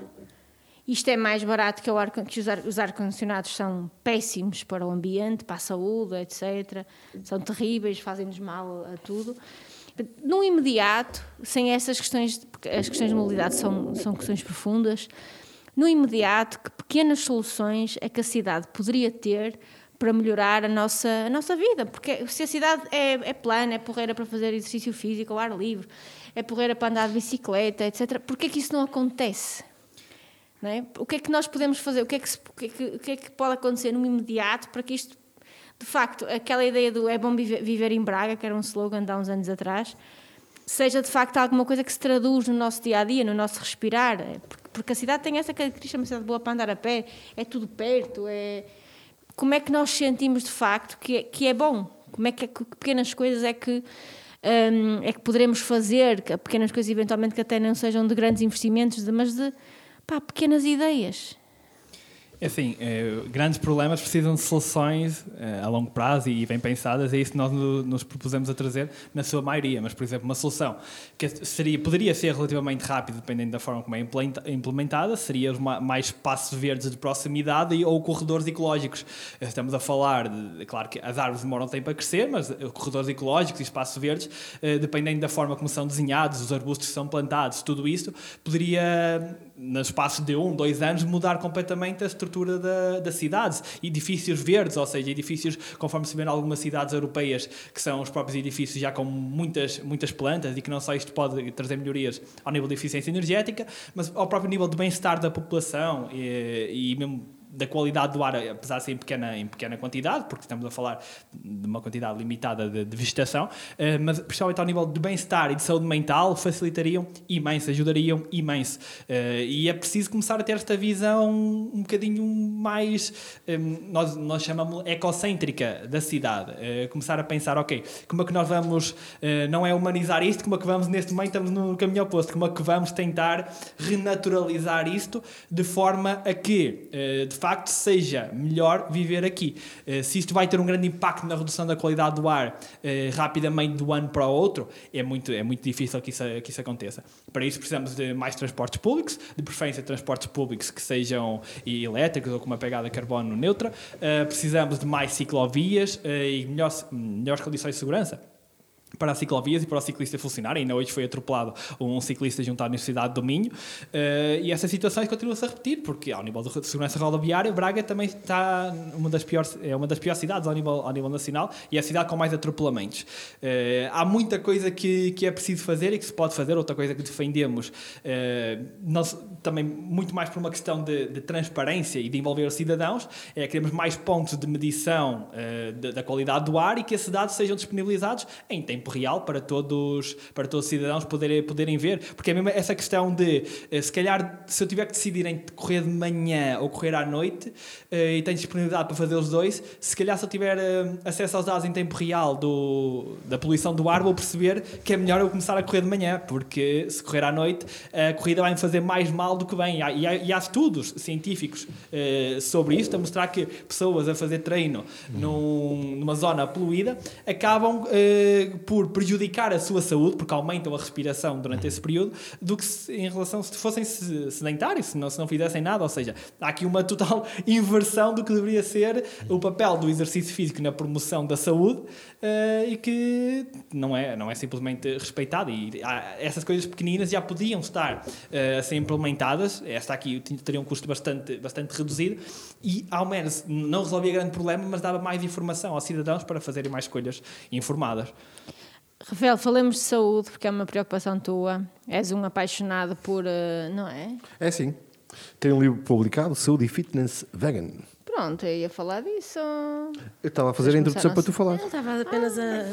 Isto é mais barato que, o ar, que os ar- os ar-condicionados são péssimos para o ambiente, para a saúde, etc. São terríveis, fazem-nos mal a tudo. No imediato, sem essas questões, porque as questões de mobilidade são, são questões profundas, no imediato, que pequenas soluções é que a cidade poderia ter para melhorar a nossa, a nossa vida? Porque se a cidade é, é plana, é porreira para fazer exercício físico ao ar livre, é porreira para andar de bicicleta, etc., porquê é que isso não acontece? Não é? O que é que nós podemos fazer? O que é que, o que é que- o que é que pode acontecer no imediato para que isto, de facto, aquela ideia do é bom viver, viver em Braga, que era um slogan de há uns anos atrás, seja de facto alguma coisa que se traduz no nosso dia a dia, no nosso respirar? É, Porque, porque a cidade tem essa característica, é uma cidade boa para andar a pé, é tudo perto, é. Como é que nós sentimos de facto que é, que é bom? Como é que, que pequenas coisas é que hum, é que poderemos fazer, que pequenas coisas eventualmente que até não sejam de grandes investimentos, mas de pá, pequenas ideias. É assim, eh, grandes problemas precisam de soluções eh, a longo prazo e bem pensadas, é isso que nós no- nos propusemos a trazer na sua maioria. Mas, por exemplo, uma solução que seria, poderia ser relativamente rápida, dependendo da forma como é implementada, seria mais espaços verdes de proximidade ou corredores ecológicos. Estamos a falar, de, claro que as árvores demoram tempo a crescer, mas eh, corredores ecológicos e espaços verdes, dependendo da forma como são desenhados, os arbustos que são plantados, tudo isso, poderia, no espaço de um, dois anos, mudar completamente a estrutura da, das cidades. Edifícios verdes, ou seja, edifícios, conforme se vê em algumas cidades europeias, que são os próprios edifícios já com muitas, muitas plantas e que não só isto pode trazer melhorias ao nível de eficiência energética, mas ao próprio nível de bem-estar da população e, e mesmo da qualidade do ar, apesar de ser em pequena, em pequena quantidade, porque estamos a falar de uma quantidade limitada de, de vegetação, eh, mas principalmente ao nível de bem-estar e de saúde mental, facilitariam imenso, ajudariam imenso. Eh, e é preciso começar a ter esta visão um bocadinho mais, eh, nós, nós chamamos ecocêntrica da cidade. Eh, começar a pensar, ok, como é que nós vamos, não é humanizar isto, como é que vamos, neste momento estamos no caminho oposto, como é que vamos tentar renaturalizar isto de forma a que, de facto, seja melhor viver aqui. Eh, se isto vai ter um grande impacto na redução da qualidade do ar eh, rapidamente do ano para o outro, é muito, é muito difícil que isso, que isso aconteça. Para isso precisamos de mais transportes públicos, de preferência transportes públicos que sejam elétricos ou com uma pegada de carbono neutra. Eh, precisamos de mais ciclovias e melhores, melhores condições de segurança. Para as ciclovias e para o ciclista funcionar. Ainda hoje foi atropelado um ciclista junto à Universidade do Minho. Uh, e essas situações continuam-se a repetir, porque ao nível de segurança rodoviária, Braga também está uma das piores, é uma das piores cidades ao nível, ao nível nacional e é a cidade com mais atropelamentos. Uh, há muita coisa que, que é preciso fazer e que se pode fazer, outra coisa que defendemos, uh, nós, também muito mais por uma questão de, de, transparência e de envolver os cidadãos, é que queremos mais pontos de medição da qualidade do ar e que esses dados sejam disponibilizados em tempo tempo real para todos, para todos os cidadãos poderem, poderem ver. Porque é mesmo essa questão de, eh, se calhar, se eu tiver que decidir entre correr de manhã ou correr à noite eh, e tenho disponibilidade para fazer os dois, se calhar se eu tiver eh, acesso aos dados em tempo real do, da poluição do ar, vou perceber que é melhor eu começar a correr de manhã, porque se correr à noite, a corrida vai me fazer mais mal do que bem. E há, e há, e há estudos científicos sobre isto, a mostrar que pessoas a fazer treino num, numa zona poluída acabam por prejudicar a sua saúde, porque aumentam a respiração durante esse período, do que se, em relação se fossem sedentários, se não, se não fizessem nada. Ou seja, há aqui uma total inversão do que deveria ser o papel do exercício físico na promoção da saúde uh, e que não é, não é simplesmente respeitado. E há, essas coisas pequeninas já podiam estar uh, a ser implementadas. Esta aqui teria um custo bastante, bastante reduzido e, ao menos, não resolvia grande problema, mas dava mais informação aos cidadãos para fazerem mais escolhas informadas. Rafael, falemos de saúde, porque é uma preocupação tua. És um apaixonado por. Uh, não é? É sim. Tem um livro publicado, Saúde e Fitness Vegan. Pronto, eu ia falar disso. Eu estava a fazer a introdução para tu falar. Eu estava apenas a,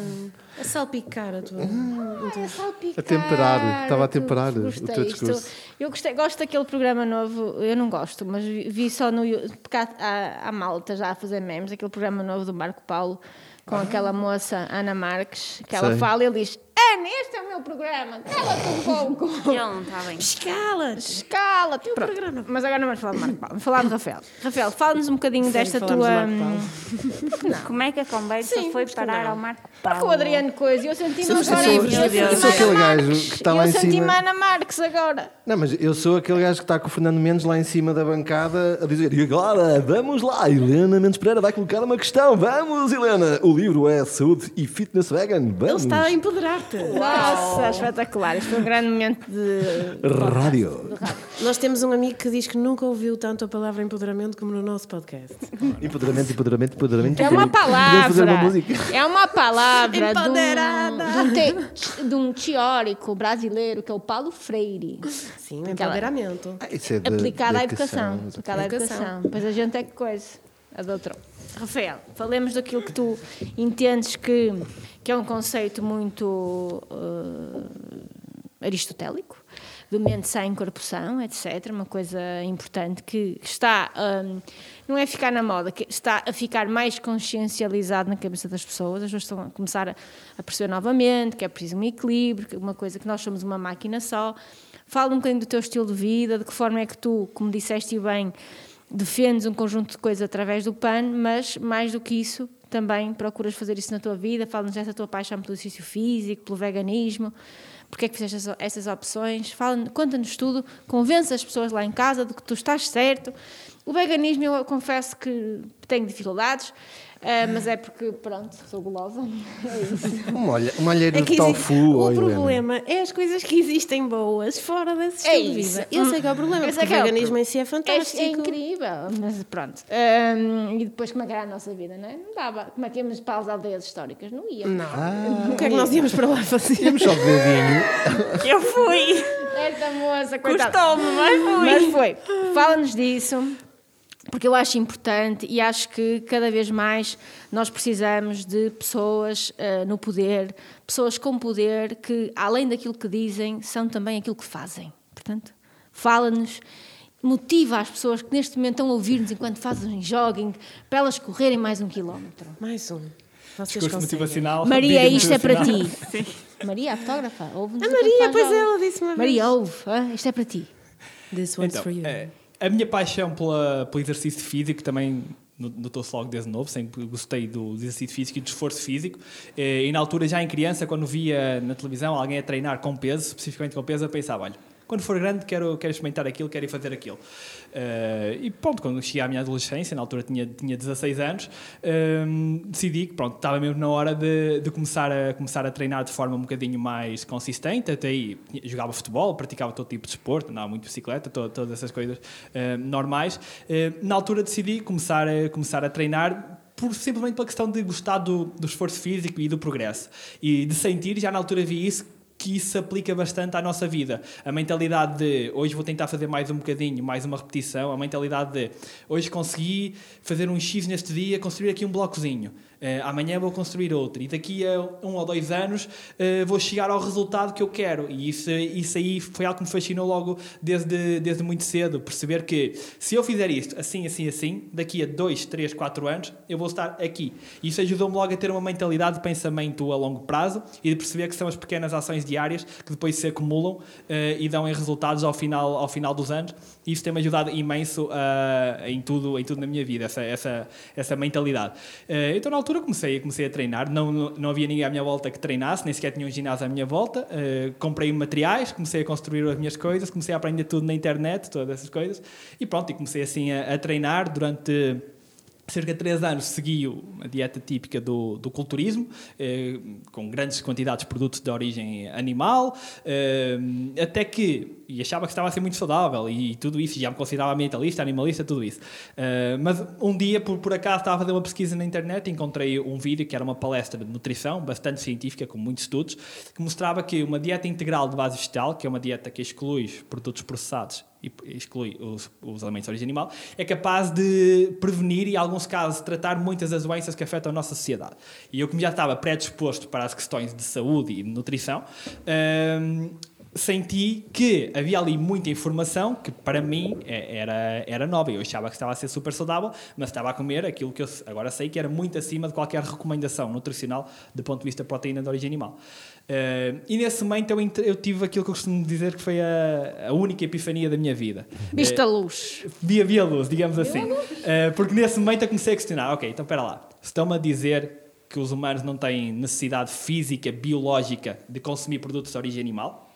a salpicar a tua. Ah, a salpicar. A temperar, estava a temperar o teu discurso. Isto, eu gostei, gosto daquele programa novo, eu não gosto, mas vi só no. Porque há, há, há malta já a fazer memes, aquele programa novo do Marco Paulo com aquela moça Ana Marques, que ela Sei. fala e ele diz: Ana, este é o meu programa, cala-te um pouco. Ele não está bem. Escala-te. Escala-te. programa. Mas agora não vamos falar de Marco Paulo, vamos falar de Rafael. Rafael, fala-nos um bocadinho Sim, desta tua. Hum, Como é que a conversa Sim, foi parar ao Marco Paulo? Porque o Adriano Coisa, eu senti-me agora. Eu sou aquele gajo que está lá em cima. Eu senti-me Ana Marques agora. Não, mas eu sou aquele gajo que está com o Fernando Mendes lá em cima da bancada a dizer: e agora, vamos lá, Helena Mendes Pereira vai colocar uma questão. Vamos, Helena. O livro é Saúde e Fitness Vegan. Vamos. Ele está a Nossa, espetacular. Isto foi um grande momento de. Rádio. de rádio. Nós temos um amigo que diz que nunca ouviu tanto a palavra empoderamento como no nosso podcast. empoderamento, empoderamento, empoderamento. É uma palavra. Uma é uma palavra Empoderada. De, um, de, um de um teórico brasileiro que é o Paulo Freire. Sim, empoderamento. Ah, isso é de, aplicado à educação. Aplicado à educação. Pois a gente é que coisa. A doutora. Rafael, falemos daquilo que tu entendes que, que é um conceito muito uh, aristotélico, do mente sem corpoção, etc. Uma coisa importante que está, um, não é ficar na moda, que está a ficar mais consciencializado na cabeça das pessoas. As pessoas estão a começar a, a perceber novamente que é preciso um equilíbrio, uma coisa que nós somos uma máquina só. Fala um bocadinho do teu estilo de vida, de que forma é que tu, como disseste bem, defendes um conjunto de coisas através do PAN, mas mais do que isso, também procuras fazer isso na tua vida. Fala-nos dessa tua paixão pelo exercício físico, pelo veganismo, porque é que fizeste essas opções. Conta-nos tudo, convence as pessoas lá em casa de que tu estás certo. O veganismo, eu confesso que tenho dificuldades. Uh, mas é porque, pronto, sou gulosa. É isso. Uma, olha, uma alheira é de tofu. O problema é as coisas que existem boas fora desse é estilo é de vida. Eu sei que é o problema, porque é o veganismo em si é fantástico. É, é incrível, mas pronto. Um, e depois como é que era a nossa vida, não é? Não dava. Como é que íamos para as aldeias históricas? Não íamos. Não. Ah, o que é que nós íamos para lá fazer? Íamos só dedinho. Eu fui. Esta moça, coitada. Custou-me, mas fui. Mas foi. Fala-nos disso porque eu acho importante e acho que cada vez mais nós precisamos de pessoas uh, no poder, pessoas com poder que, além daquilo que dizem, são também aquilo que fazem. Portanto, fala-nos, motiva as pessoas que neste momento estão a ouvir-nos enquanto fazem jogging, para elas correrem mais um quilómetro. Mais um. Vocês motivacional. Maria, isto é para ti. Sim. Maria, a fotógrafa, ouve-nos. A Maria, pois ela disse uma Maria, ouve, ah, isto é para ti. This one's então, for you. É a minha paixão pela, pelo exercício físico também notou-se logo desde novo, sempre gostei do exercício físico e do esforço físico. Eh, e na altura, já em criança, quando via na televisão alguém a treinar com peso, especificamente com peso, eu pensava: olha, quando for grande quero, quero experimentar aquilo, quero ir fazer aquilo. Uh, e pronto, quando cheguei à minha adolescência, na altura tinha, tinha 16 anos, um, decidi que pronto, estava mesmo na hora de, de começar, a, começar a treinar de forma um bocadinho mais consistente. Até aí jogava futebol, praticava todo tipo de esporte, andava muito bicicleta, to, todas essas coisas uh, normais. Uh, na altura decidi começar a, começar a treinar por, simplesmente pela questão de gostar do, do esforço físico e do progresso. E de sentir, já na altura vi isso, que isso se aplica bastante à nossa vida. A mentalidade de hoje vou tentar fazer mais um bocadinho, mais uma repetição. A mentalidade de hoje consegui fazer um X neste dia, construir aqui um blocozinho. Uh, amanhã vou construir outro e daqui a um ou dois anos uh, vou chegar ao resultado que eu quero. E isso, isso aí foi algo que me fascinou logo desde, desde muito cedo. Perceber que se eu fizer isto assim, assim, assim, daqui a dois, três, quatro anos eu vou estar aqui. Isso ajudou-me logo a ter uma mentalidade de pensamento a longo prazo e de perceber que são as pequenas ações diárias que depois se acumulam uh, e dão em resultados ao final, ao final dos anos. Isso tem-me ajudado imenso em, tudo, em tudo na minha vida, essa, essa, essa mentalidade. então, na altura comecei, comecei a treinar, não, não havia ninguém à minha volta que treinasse, nem sequer tinha um ginásio à minha volta. Uh, comprei materiais, comecei a construir as minhas coisas, comecei a aprender tudo na internet, todas essas coisas. E pronto, e comecei assim a, a treinar durante cerca de 3 anos segui a dieta típica do, do culturismo, eh, com grandes quantidades de produtos de origem animal, eh, até que, e achava que estava a ser muito saudável e, e tudo isso, já me considerava ambientalista, animalista, tudo isso. Eh, mas um dia, por, por acaso, estava a fazer uma pesquisa na internet e encontrei um vídeo que era uma palestra de nutrição, bastante científica, com muitos estudos, que mostrava que uma dieta integral de base vegetal, que é uma dieta que exclui produtos processados e exclui os, os alimentos de origem animal, é capaz de prevenir e, em alguns casos, tratar muitas das doenças que afetam a nossa sociedade. E eu, como já estava predisposto para as questões de saúde e de nutrição, hum, senti que havia ali muita informação que para mim é, era, era nova. Eu achava que estava a ser super saudável, mas estava a comer aquilo que eu agora sei que era muito acima de qualquer recomendação nutricional do ponto de vista de proteína de origem animal. Uh, e nesse momento eu, eu, tive aquilo que eu costumo dizer que foi a, a única epifania da minha vida. Viste uh, a luz. Via, via luz, digamos assim. Uh, porque nesse momento eu comecei a questionar: ok, então espera lá, estão-me a dizer que os humanos não têm necessidade física, biológica de consumir produtos de origem animal?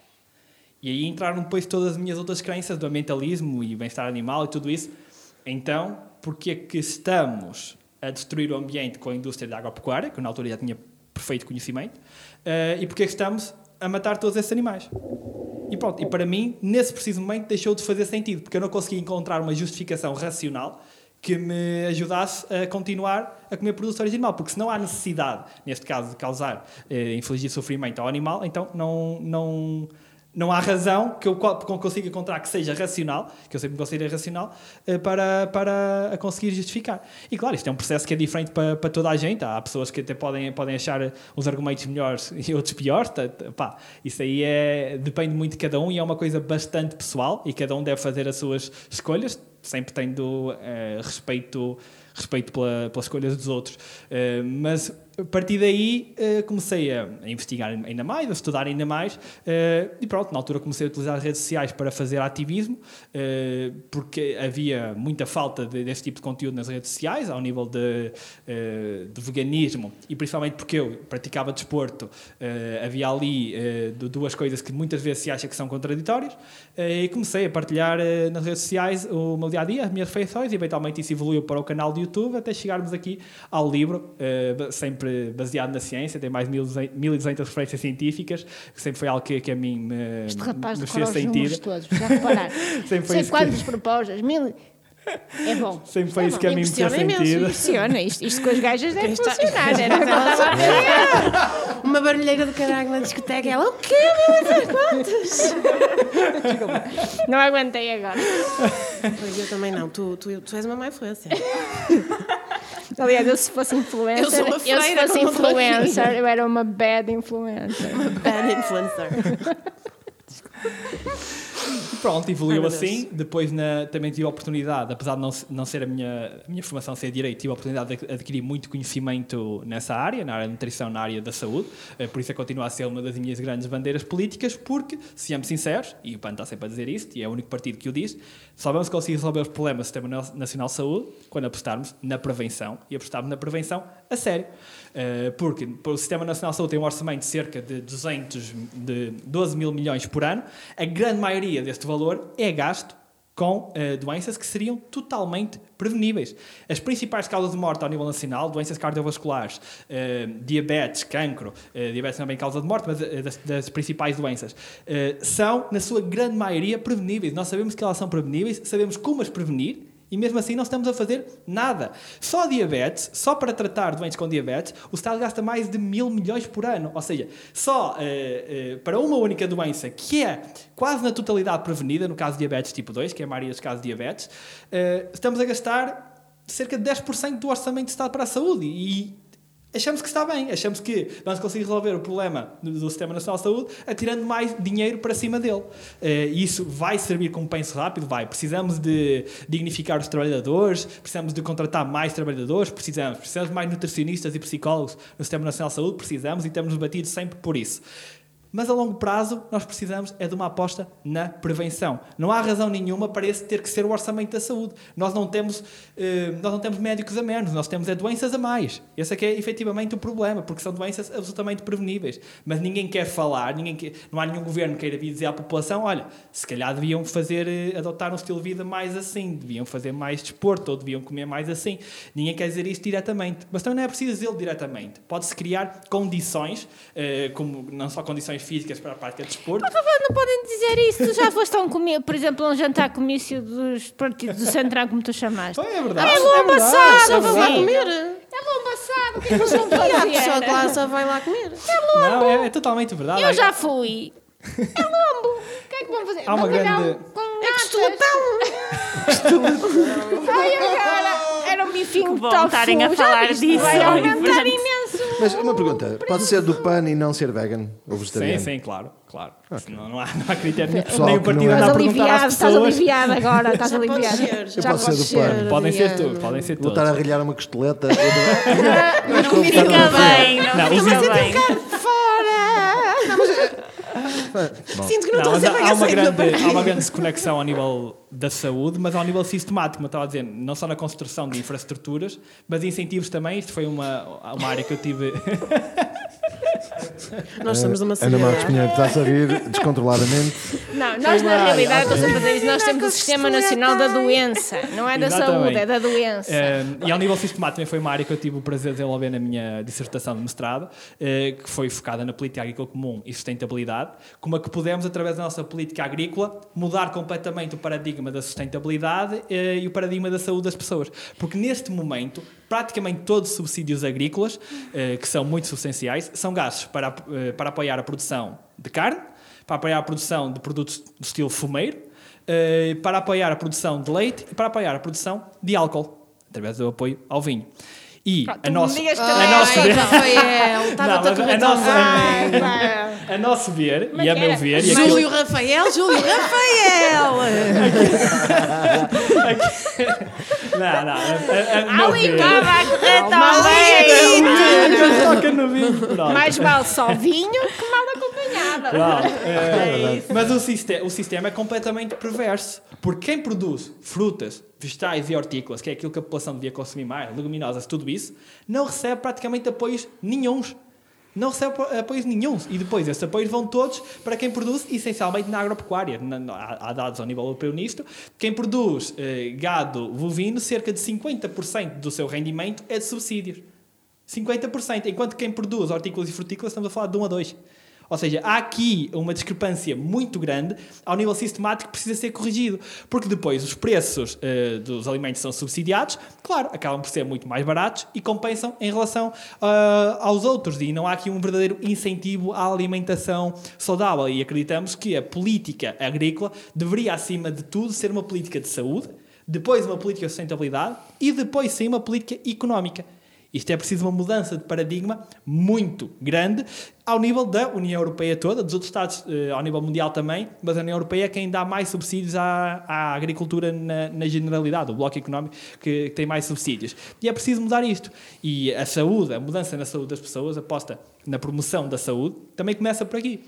E aí entraram depois todas as minhas outras crenças do ambientalismo e bem-estar animal e tudo isso. Então, porque é que estamos a destruir o ambiente com a indústria da agropecuária, que na altura já tinha perfeito conhecimento, uh, e porque é que estamos a matar todos esses animais? E pronto, e para mim, nesse preciso momento, deixou de fazer sentido, porque eu não conseguia encontrar uma justificação racional que me ajudasse a continuar a comer produtos de animal, porque se não há necessidade, neste caso, de causar, eh, infligir sofrimento ao animal, então não, não, não há razão que eu consiga encontrar que seja racional, que eu sempre considero racional, eh, para, para a conseguir justificar. E claro, isto é um processo que é diferente para, para toda a gente. Há pessoas que até podem, podem achar os argumentos melhores e outros piores. Pá, isso aí é, depende muito de cada um e é uma coisa bastante pessoal e cada um deve fazer as suas escolhas, sempre tendo uh, respeito, respeito pela, pelas escolhas dos outros. Uh, mas a partir daí uh, comecei a, a, investigar ainda mais, a estudar ainda mais uh, e pronto, na altura comecei a utilizar as redes sociais para fazer ativismo uh, porque havia muita falta de, desse tipo de conteúdo nas redes sociais ao nível de, de veganismo e principalmente porque eu praticava desporto havia ali duas coisas que muitas vezes se acha que são contraditórias e comecei a partilhar nas redes sociais o meu dia-a-dia, as minhas refeições e eventualmente isso evoluiu para o canal do YouTube até chegarmos aqui ao livro sempre sempre baseado na ciência, tem mais de 1200 referências científicas, que sempre foi algo que, que a mim me, este rapaz me fez sentido. todos, já repararam. sempre foi Sei quantas que... propostas, mil... É bom. Sempre foi é isso bom. que a mim me fez sentido. Impressiona, isto, isto com as gajas deve está... funcionar. Era Uma barulheira do caralho na discoteca. Ela, o quê? Quantas? não aguentei agora. Pois eu também não. Tu, tu, tu és uma má influência. Aliás, eu se fosse influencer, eu, eu se fosse influencer, eu era uma bad influencer. Uma bad influencer. Pronto, evoluiu Ai, assim. Depois na, também tive a oportunidade, apesar de não, não ser a minha, a minha formação ser direito, tive a oportunidade de adquirir muito conhecimento nessa área, na área da nutrição, na área da saúde. Eh, por isso é continua a ser uma das minhas grandes bandeiras políticas, porque, sejamos sinceros, e o PAN está sempre a dizer isto, e é o único partido que o diz, só vamos conseguir resolver os problemas do Sistema Nacional de Saúde quando apostarmos na prevenção e apostarmos na prevenção a sério. Uh, porque o Sistema Nacional de Saúde tem um orçamento de cerca de 200, de 12 mil milhões por ano, a grande maioria deste valor é gasto com eh, doenças que seriam totalmente preveníveis. As principais causas de morte ao nível nacional, doenças cardiovasculares, eh, diabetes, cancro, eh, diabetes também é causa de morte, mas eh, das, das principais doenças, eh, são, na sua grande maioria, preveníveis. Nós sabemos que elas são preveníveis, sabemos como as prevenir, e mesmo assim não estamos a fazer nada. Só diabetes, só para tratar doentes com diabetes, o Estado gasta mais de mil milhões por ano. Ou seja, só eh, eh, para uma única doença que é quase na totalidade prevenida, no caso de diabetes tipo 2, que é a maioria dos casos de diabetes, eh, estamos a gastar cerca de 10% do orçamento do Estado para a saúde. E achamos que está bem, achamos que vamos conseguir resolver o problema do, Sistema Nacional de Saúde atirando mais dinheiro para cima dele. Eh, E isso vai servir como penso rápido? Vai. Precisamos de dignificar os trabalhadores, precisamos de contratar mais trabalhadores, precisamos. Precisamos de mais nutricionistas e psicólogos no Sistema Nacional de Saúde, precisamos e temos batido sempre por isso. Mas a longo prazo, nós precisamos é de uma aposta na prevenção. Não há razão nenhuma para esse ter que ser o orçamento da saúde. Nós não temos, eh, nós não temos médicos a menos, nós temos é doenças a mais. Esse é que é efetivamente o problema, porque são doenças absolutamente preveníveis. Mas ninguém quer falar, ninguém quer, não há nenhum governo que queira vir dizer à população: olha, se calhar deviam fazer, eh, adotar um estilo de vida mais assim, deviam fazer mais desporto ou deviam comer mais assim. Ninguém quer dizer isso diretamente. Mas também não é preciso dizê-lo diretamente. Pode-se criar condições, eh, como não só condições físicas para a prática de desporto, Por favor, não podem dizer isso. Tu já foste a um por exemplo, a um jantar comício dos partidos do Centrão, como tu chamaste. É verdade. É é lomba assada, é Vão lá comer. É lomba assada, o que é que eles vão E fazer? pessoa que lá só vai lá comer. Não, é, é totalmente verdade. Eu já fui. É lombo. O que é que vão fazer? Há uma grande- Com É natas. Ai, agora era um bifinho de bom tofu. estarem a Já falar viste? disso, Vai aumentar imenso. Mas uma pergunta: pode ser do PAN e não ser vegan ou Sim, vegetariano? sim, claro, claro. Não, não, há, não há critério nenhum. Pessoal Nem o que partido não é- anda a Estás perguntar aliviado, às estás pessoas. aliviado agora, estás Já pode aliviado. ser, já pode ser pode do pano. Podem ser Diana. tu, podem ser Vou estar a arrilhar uma costeleta. Não fica bem, não, Não, os fica bem. Sinto que não, Não, estou a ser aceita grande, há uma grande desconexão ao nível da saúde, mas ao nível sistemático, como eu estava a dizer, não só na construção de infraestruturas, mas incentivos também. Isto foi uma, uma área que eu tive. Nós somos uma Ana Marcos. Pinheiro está a rir descontroladamente. Não, nós na realidade estamos a fazer isso. Nós temos o Sistema Nacional da Doença. Não é da Exatamente. saúde, é da doença. Eh, e ao nível sistemático também foi uma área que eu tive o prazer de desenvolver na minha dissertação de mestrado, eh, que foi focada na política agrícola comum e sustentabilidade, como é que pudemos, através da nossa política agrícola, mudar completamente o paradigma da sustentabilidade eh, e o paradigma da saúde das pessoas. Porque neste momento, praticamente todos os subsídios agrícolas, eh, que são muito substanciais, são gastos para, eh, para apoiar a produção de carne, para apoiar a produção de produtos do estilo fumeiro, eh, para apoiar a produção de leite e para apoiar a produção de álcool, através do apoio ao vinho. E a nossa, a também é nosso ver, Rafael, a Não, comer a nossa- a nosso ver Mas e a meu ver, e aquilo, Júlio Rafael, Júlio Rafael! não, não, a, a, a Ali estava a correr também. toca no vinho, pronto. Mais vale só vinho que mal acompanhada. Pronto, eh, mas o, siste- o sistema é completamente perverso. Porque quem produz frutas, vegetais e hortícolas, que é aquilo que a população devia consumir mais, leguminosas, tudo isso, não recebe praticamente apoios nenhuns. Não recebe apo- apoios nenhuns. E depois esses apoios vão todos para quem produz, essencialmente na agropecuária. Há dados ao nível europeu nisto. Quem produz eh, gado bovino, cerca de 50% do seu rendimento é de subsídios. 50%, enquanto quem produz hortícolas e frutícolas estamos a falar de 1 a 2. Ou seja, há aqui uma discrepância muito grande ao nível sistemático que precisa ser corrigido. Porque depois os preços eh, dos alimentos são subsidiados, claro, acabam por ser muito mais baratos e compensam em relação ah, aos outros. E não há aqui um verdadeiro incentivo à alimentação saudável. E acreditamos que a política agrícola deveria, acima de tudo, ser uma política de saúde, depois uma política de sustentabilidade e depois sim uma política económica. Isto é preciso uma mudança de paradigma muito grande ao nível da União Europeia toda, dos outros Estados eh, ao nível mundial também, mas a União Europeia é quem dá mais subsídios à, à agricultura na, na generalidade, o bloco económico que, que tem mais subsídios. E é preciso mudar isto. E a saúde, a mudança na saúde das pessoas, aposta na promoção da saúde, também começa por aqui.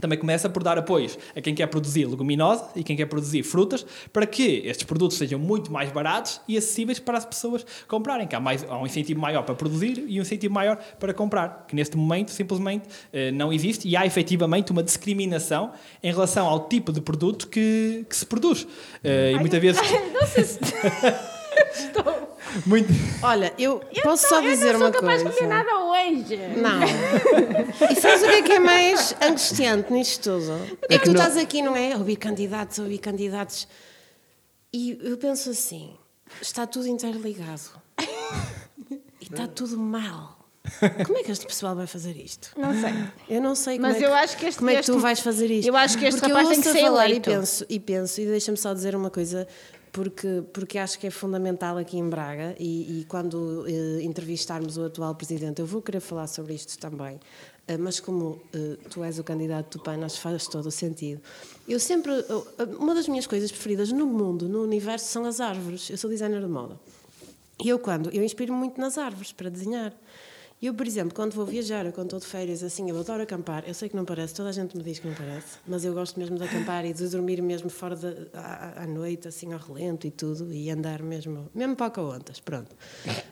Também começa por dar apoios a quem quer produzir leguminosa e quem quer produzir frutas para que estes produtos sejam muito mais baratos e acessíveis para as pessoas comprarem. Que há, mais, há um incentivo maior para produzir e um incentivo maior para comprar, que neste momento simplesmente eh, não existe e há efetivamente uma discriminação em relação ao tipo de produto que, que se produz. Eh, e muitas vezes. Não sei se estou. Muito- Olha, eu, posso só dizer eu não uma sou capaz coisa. de comer nada hoje. Não. E sabes o que é que é mais angustiante nisto tudo? É que tu não- estás aqui, não é? A ouvir candidatos, a ouvir candidatos. E eu penso assim: está tudo interligado. E está tudo mal. Como é que este pessoal vai fazer isto? Não sei. Eu não sei como Mas é que, eu acho que este- como é que tu este- vais fazer isto. eu acho que este porque rapaz eu tem que ser falar eleito. E penso, e penso, e deixa-me só dizer uma coisa, porque, porque acho que é fundamental aqui em Braga, e, e quando eh, entrevistarmos o atual presidente, eu vou querer falar sobre isto também. Eh, mas como eh, tu és o candidato do PAN, acho que faz todo o sentido. Eu sempre. eu- uma das minhas coisas preferidas no mundo, no universo, são as árvores. Eu sou designer de moda. E eu quando? Eu inspiro muito nas árvores para desenhar. Eu, por exemplo, quando vou viajar, quando estou de férias, assim, eu adoro acampar. Eu sei que não parece, toda a gente me diz que não parece, mas eu gosto mesmo de acampar e de dormir mesmo fora da, à, à noite, assim, ao relento e tudo, e andar mesmo, mesmo para ontas, pronto.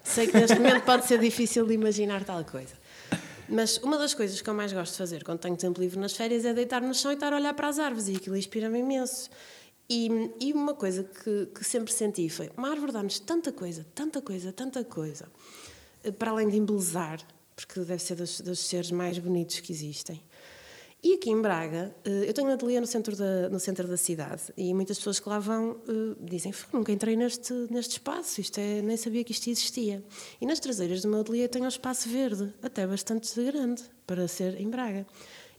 Sei que neste momento pode ser difícil de imaginar tal coisa. Mas uma das coisas que eu mais gosto de fazer quando tenho tempo livre nas férias é deitar no chão e estar a olhar para as árvores, e aquilo inspira-me imenso. E, e uma coisa que, que sempre senti foi: uma árvore dá-nos tanta coisa, tanta coisa, tanta coisa, para além de embelezar, porque deve ser dos, dos seres mais bonitos que existem. E aqui em Braga, eh, eu tenho um ateliê no centro da, no centro da cidade e muitas pessoas que lá vão eh, dizem: "Fu, nunca entrei neste, neste espaço, isto é, nem sabia que isto existia. E nas traseiras do meu ateliê tenho um espaço verde, até bastante grande, para ser em Braga.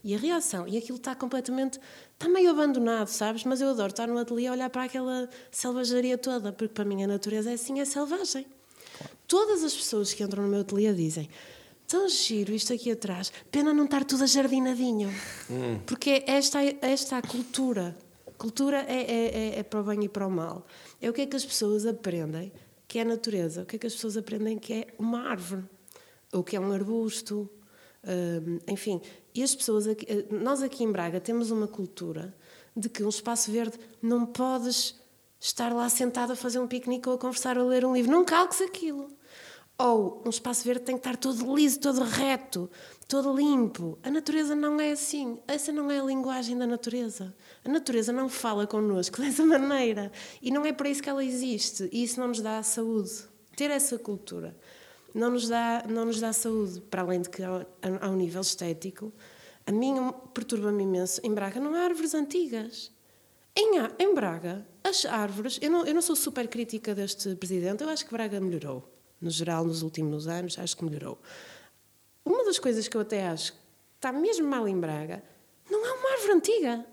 E a reação, e aquilo está completamente, está meio abandonado, sabes? Mas eu adoro estar no ateliê a olhar para aquela selvageria toda, porque para mim a natureza é assim, é selvagem. Todas as pessoas que entram no meu ateliê dizem tão giro isto aqui atrás, pena não estar tudo ajardinadinho. Porque esta, esta é a cultura. Cultura é, é, é, é para o bem e para o mal. É o que é que as pessoas aprendem que é a natureza. O que é que as pessoas aprendem que é uma árvore. Ou que é um arbusto. hum, enfim, e as pessoas aqui, eh, nós aqui em Braga temos uma cultura de que um espaço verde não podes estar lá sentado a fazer um piquenique ou a conversar ou a ler um livro. Não calques aquilo. Ou um espaço verde tem que estar todo liso, todo reto, todo limpo. A natureza não é assim. Essa não é a linguagem da natureza. A natureza não fala connosco dessa maneira. E não é para isso que ela existe. E isso não nos dá saúde. Ter essa cultura não nos dá, não nos dá saúde. Para além de que, ao, ao nível estético, a mim perturba-me imenso. Em Braga não há árvores antigas. Em, em Braga, as árvores. Eu não, eu não sou super crítica deste presidente, eu acho que Braga melhorou. No geral, nos últimos anos, acho que melhorou. Uma das coisas que eu até acho que está mesmo mal em Braga, não é uma árvore antiga.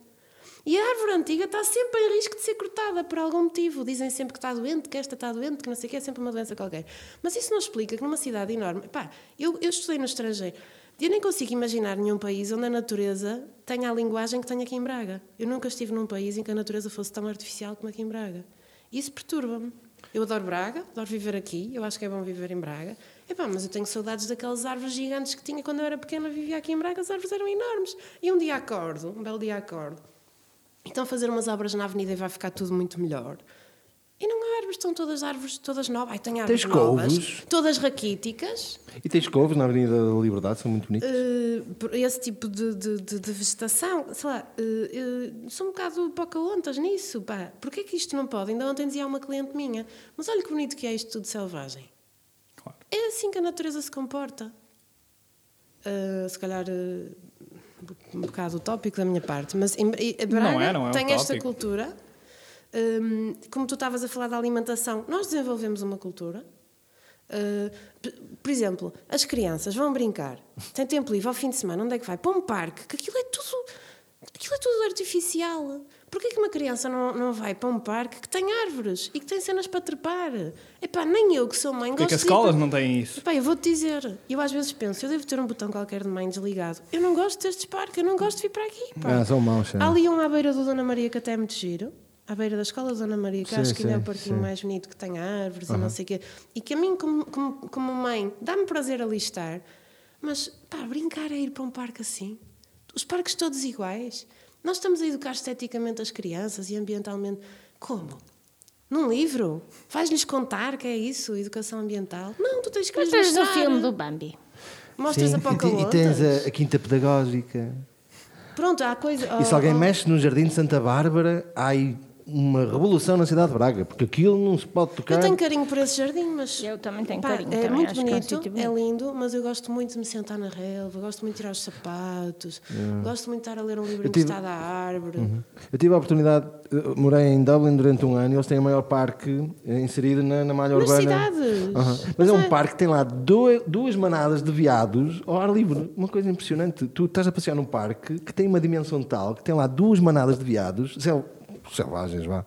E a árvore antiga está sempre em risco de ser cortada por algum motivo. Dizem sempre que está doente, que esta está doente, que não sei o que, é sempre uma doença qualquer. Mas isso não explica que numa cidade enorme. Pá, eu, eu estudei no estrangeiro. Eu nem consigo imaginar nenhum país onde a natureza tenha a linguagem que tem aqui em Braga. Eu nunca estive num país em que a natureza fosse tão artificial como aqui em Braga. Isso perturba-me. Eu adoro Braga, adoro viver aqui, eu acho que é bom viver em Braga. Epá, mas eu tenho saudades daquelas árvores gigantes que tinha quando eu era pequena, vivia aqui em Braga, as árvores eram enormes. E um dia acordo, um belo dia acordo, e estão a fazer umas obras na avenida e vai ficar tudo muito melhor. E não há árvores, estão todas árvores, todas novas. Ai, tem árvores Tens novas, couves? todas raquíticas. E tens couves na Avenida da Liberdade, são muito bonitos. Eh, por esse tipo de, de, de- de vegetação, sei lá, eh, eh, sou um bocado poca-ontas nisso, pá. Porquê que isto não pode? Ainda ontem dizia a uma cliente minha, mas olha que bonito que é isto tudo selvagem. Claro. É assim que a natureza se comporta. Eh, se calhar um bocado utópico da minha parte, mas em, e- a Braga Não é, não é tem esta utópico. cultura. Hum, como tu estavas a falar da alimentação, nós desenvolvemos uma cultura. Uh, por exemplo, as crianças vão brincar, têm tempo livre ao fim de semana, onde é que vai? Para um parque, que aquilo é tudo, aquilo é tudo artificial. Porquê que uma criança não, não vai para um parque que tem árvores e que tem cenas para trepar? Epá, nem eu que sou mãe Porquê gosto que as escolas não têm isso? Epá, eu vou-te dizer, eu às vezes penso, eu devo ter um botão qualquer de mãe desligado. Eu não gosto destes parques, eu não gosto de vir para aqui. pá. Ah, são maus. Há ali um à beira do Dona Maria que até é muito giro. À beira da escola Dona Maria, que Sim, acho que ainda é o parquinho sim. mais bonito que tem árvores e não sei o quê. E que a mim, como, como, como mãe, dá-me prazer ali estar. Mas, pá, brincar é ir para um parque assim. Os parques todos iguais. Nós estamos a educar esteticamente as crianças e ambientalmente. Como? Num livro? Vais-lhes contar que é isso, educação ambiental? Não, tu tens que lhes Mas tens o mostrar. filme do Bambi. Mostras Sim, a e, Pocahontas. e tens a, a quinta pedagógica. Pronto, há coisa... E se oh, alguém oh, mexe no Jardim de Santa Bárbara, há aí uma revolução na cidade de Braga, porque aquilo não se pode tocar. Eu tenho carinho por esse jardim, mas. Eu também tenho Pá, carinho, É também muito acho que é um bonito, é bonito. lindo, mas eu gosto muito de me sentar na relva, gosto muito de tirar os sapatos, gosto muito de estar a ler um livro Eu tive- encostado à árvore. Eu tive a oportunidade, morei em Dublin durante um ano e eles têm o maior parque eh, inserido na, na malha Nas urbana. cidades. Aham. Mas é um parque que tem lá dois- duas manadas de veados ao ar livre. Uma coisa impressionante. Tu estás a passear num parque que tem uma dimensão tal que tem lá duas manadas de veados, sel- selvagens, vá,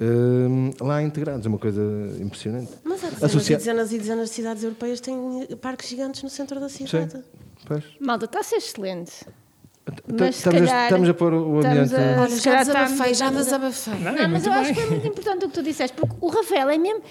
hum, lá integrados. É uma coisa impressionante. Mas há dezenas Associa- e dezenas e dezenas de cidades europeias que têm parques gigantes no centro da Sim, cidade. pois. Malta, está a ser excelente. Mas se estamos, a, calhar estamos a pôr o ambiente. a- Olha, Se já desabafei, já desabafei. Não, é Não, mas eu acho bem. que foi muito importante o que tu disseste, porque o Rafael é mesmo.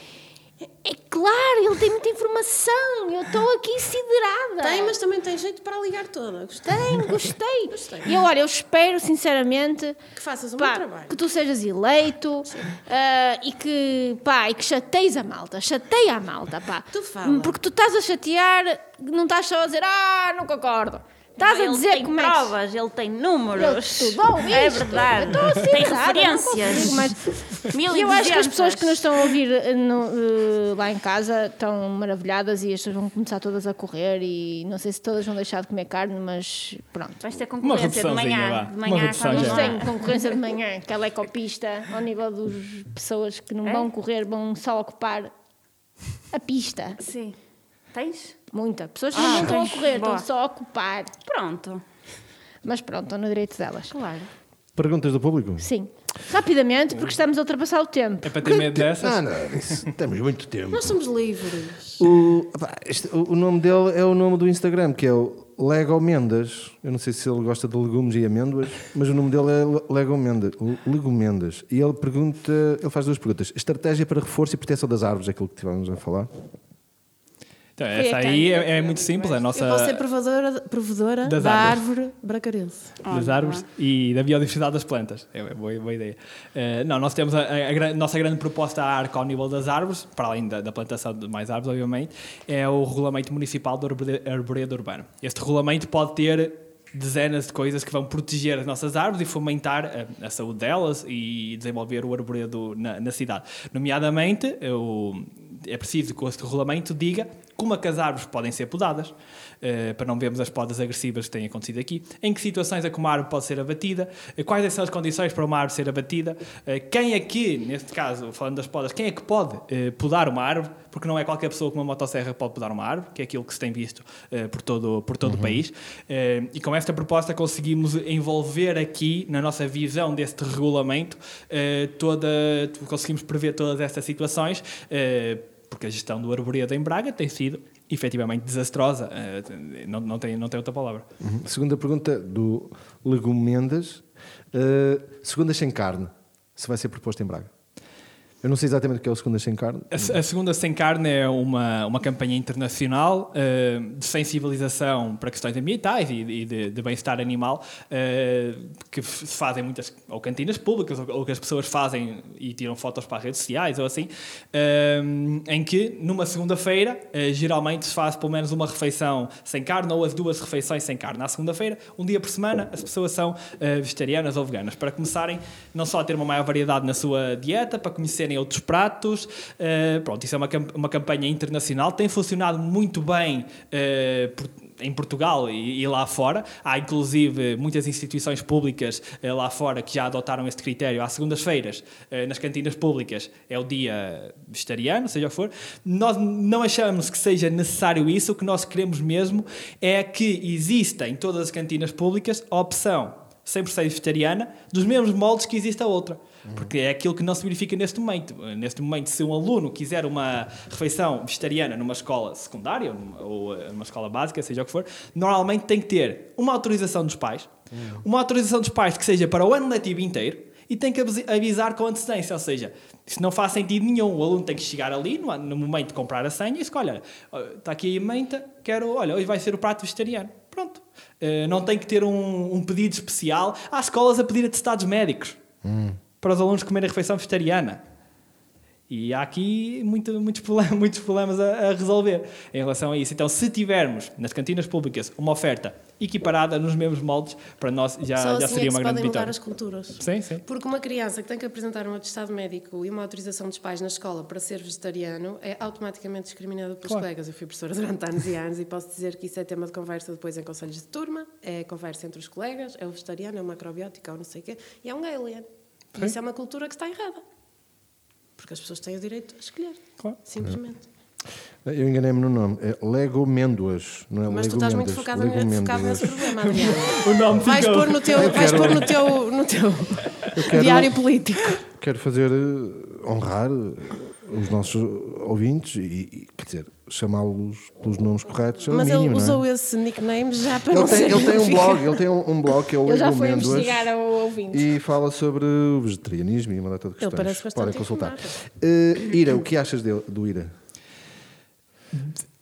É claro, ele tem muita informação. Eu estou aqui siderada. Tem, mas também tem jeito para ligar toda. Gostei. Tem, gostei. Gostei. E eu, olha, eu espero sinceramente Que faças um pá, bom trabalho. que tu sejas eleito ah, e que pá, e que chateis a malta, chateia a malta, pá. Tu fala. Porque tu estás a chatear, não estás só a dizer, ah, não concordo. Estás a dizer tem como é que provas, ele tem números. Ele estudou é verdade. Eu estou a ser tem referências. consigo, mas E eu acho que as 1200. pessoas que nos estão a ouvir eh, no, eh, lá em casa estão maravilhadas e as pessoas vão começar todas a correr e não sei se todas vão deixar de comer carne, mas pronto. Vais ter concorrência de manhã. De manhã tem concorrência de manhã, aquela ecopista, ao nível das pessoas que não É? vão correr, vão só ocupar a pista. Sim. Tens? Muita. Pessoas que Ah, não estão a correr, Boa. estão só a ocupar. Pronto. Mas pronto, estão no direito delas. Claro. Perguntas do público? Sim. Rapidamente, porque estamos a ultrapassar o tempo. É para ter medo dessas? Não, não, isso, temos muito tempo. Nós somos livres. O, pá, este- o- o nome dele é o nome do Instagram, que é o Lego Mendes. Eu não sei se ele gosta de legumes e amêndoas, mas o nome dele é Le- Lego Mendes. Lego Mendes. E ele pergunta, ele faz duas perguntas. Estratégia para reforço e proteção das árvores, é aquilo que estivemos a falar. Então, essa aí é, é muito simples. A nossa, Eu vou ser provedora, provedora Das da árvores. árvore bracarense. das árvores e da biodiversidade das plantas. É uma boa, boa ideia. Eh, não, nós temos a, a- a nossa grande proposta à ARC ao nível das árvores, para além da, da plantação de mais árvores, obviamente, é o Regulamento Municipal do Arbore- Arboredo Urbano. Este regulamento pode ter dezenas de coisas que vão proteger as nossas árvores e fomentar a, a saúde delas e desenvolver o arboredo na, na cidade. Nomeadamente, o- é preciso que este regulamento diga como é que as árvores podem ser podadas, eh, para não vermos as podas agressivas que têm acontecido aqui, em que situações é que uma árvore pode ser abatida, eh, quais são as condições para uma árvore ser abatida, eh, quem é que, neste caso, falando das podas, quem é que pode podar uma árvore, porque não é qualquer pessoa com uma motosserra pode podar uma árvore, que é aquilo que se tem visto por todo, por todo o país. E com esta proposta conseguimos envolver aqui, na nossa visão deste regulamento, toda, conseguimos prever todas estas situações, porque a gestão do arboredo em Braga tem sido efetivamente desastrosa. Eh, não, não, tem, não tem outra palavra. Uhum. Segunda pergunta do Legume Mendes. Uh, segundas sem carne, se vai ser proposto em Braga. Eu não sei exatamente o que é o segundas sem carne. A, a segunda sem carne é uma, uma campanha internacional eh, de sensibilização para questões ambientais e, e de, de bem-estar animal eh, que se fazem muitas ou cantinas públicas ou, ou que as pessoas fazem e tiram fotos para as redes sociais ou assim eh, em que numa segunda-feira geralmente se faz pelo menos uma refeição sem carne ou as duas refeições sem carne. Na segunda-feira, um dia por semana, as pessoas são vegetarianas ou veganas para começarem não só a ter uma maior variedade na sua dieta, para conhecerem outros pratos. eh, pronto, isso é uma, uma campanha internacional, tem funcionado muito bem eh, por- em Portugal e, e lá fora. Há inclusive muitas instituições públicas eh, lá fora que já adotaram este critério. Às segundas-feiras, eh, nas cantinas públicas, é o dia vegetariano, seja o que for. Nós não achamos que seja necessário isso. O que nós queremos mesmo é que exista em todas as cantinas públicas a opção 100% vegetariana, dos mesmos moldes que existe a outra. Porque é aquilo que não se verifica neste momento. Neste momento, se um aluno quiser uma refeição vegetariana numa escola secundária ou numa, ou eh, numa escola básica, seja o que for, normalmente tem que ter uma autorização dos pais, uma autorização dos pais que seja para o ano letivo inteiro e tem que avisar com antecedência. Ou seja, isso não faz sentido nenhum. O aluno tem que chegar ali no, no momento de comprar a senha e escolher: olha, está aqui a menta, quero, olha, hoje vai ser o prato vegetariano. Pronto. Eh, não tem que ter um, um pedido especial. Há escolas a pedir atestados médicos para os alunos comerem a refeição vegetariana. E há aqui muito- muitos, problemas, muitos problemas a, a resolver em relação a isso. Então, se tivermos nas cantinas públicas uma oferta equiparada nos mesmos moldes, para nós já, Só já assim é seria que uma se grande podem mudar vitória. as culturas. Sim, sim. Porque uma criança que tem que apresentar um atestado médico e uma autorização dos pais na escola para ser vegetariano é automaticamente discriminado pelos Claro. colegas. Eu fui professora durante anos e anos e posso dizer que isso é tema de conversa depois em conselhos de turma, é conversa entre os colegas, é o vegetariano, é o macrobiótico, é o não sei o quê, e é um alien. E isso é uma cultura que está errada. Porque as pessoas têm o direito a escolher. Claro. Simplesmente. Eu enganei-me no nome. É Lego Mendoas, não é Mas tu Lego estás muito focado, Lego focado Mendoas. nesse problema, Adriano. O nome Vais pôr no teu, vais quero- pôr no teu, no teu quero- diário político. Quero fazer eh, honrar eh, os nossos ouvintes e, e, quer dizer, chamá-los pelos nomes corretos. é Mas ele mínimo, não é? usou esse nickname já para não Ele tem, ser ele tem um blog, ele tem um, um blog que é o Ele ouvinte. e fala sobre o vegetarianismo e uma data de Ele questões. parece bastante Podem consultar. Eh, Ira, o que achas dele, do Ira?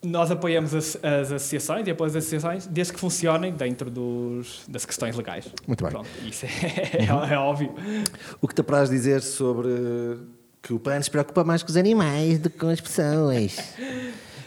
Nós apoiamos as, as associações e apoiamos as associações desde que funcionem dentro dos, das questões legais. Muito bem. Pronto, isso é, é óbvio. O que te apraz dizer sobre que o PAN se preocupa mais com os animais do que com as pessoas?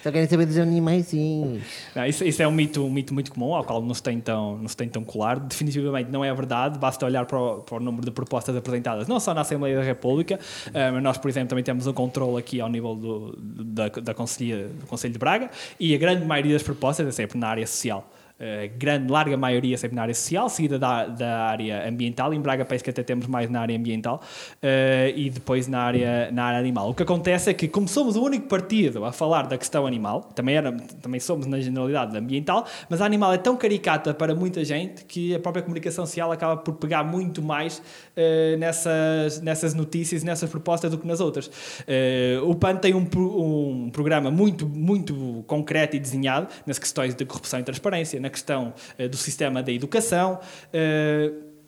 Só querem saber dos animaizinhos. Não, isso, isso é um mito, um mito muito comum, ao qual não se tem tão, não se tem tão colar. Definitivamente não é verdade, basta olhar para o, para o número de propostas apresentadas, não só na Assembleia da República, eh, mas nós, por exemplo, também temos um controle aqui ao nível do, da, da Conselhia, do Conselho de Braga, e a grande maioria das propostas é sempre na área social. A grande, larga maioria sempre na área social, seguida da, da área ambiental. Em Braga parece que até temos mais na área ambiental eh, e depois na área, na área animal. O que acontece é que, como somos o único partido a falar da questão animal, também, era, também somos na generalidade ambiental, mas a animal é tão caricata para muita gente que a própria comunicação social acaba por pegar muito mais eh, nessas, nessas notícias nessas propostas do que nas outras. Eh, o PAN tem um, um programa muito, muito concreto e desenhado nas questões de corrupção e transparência, na questão eh, do sistema da educação.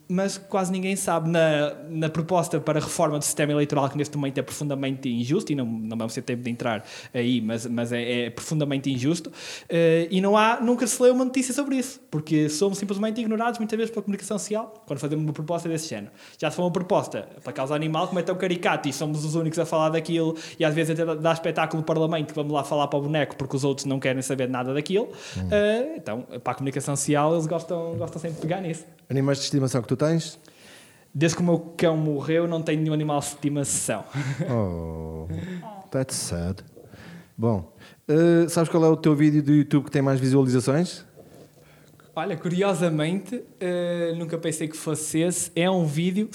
Mas quase ninguém sabe na, na proposta para reforma do sistema eleitoral, que neste momento é profundamente injusto, e não, não vamos ter tempo de entrar aí, mas, mas é, é profundamente injusto, eh, e não há, nunca se lê uma notícia sobre isso, porque somos simplesmente ignorados muitas vezes pela comunicação social, quando fazemos uma proposta desse género. Já se for uma proposta para causa animal, como é tão caricato, e somos os únicos a falar daquilo, e às vezes até dá espetáculo no Parlamento, que vamos lá falar para o boneco, porque os outros não querem saber nada daquilo, eh, então, para a comunicação social, eles gostam, gostam sempre de pegar nisso. Animais de estimação que tu tens? Desde que o meu cão morreu, não tenho nenhum animal de estimação. Oh, that's sad. Bom, eh, sabes qual é o teu vídeo do YouTube que tem mais visualizações? Olha, curiosamente, eh, nunca pensei que fosse esse. É um vídeo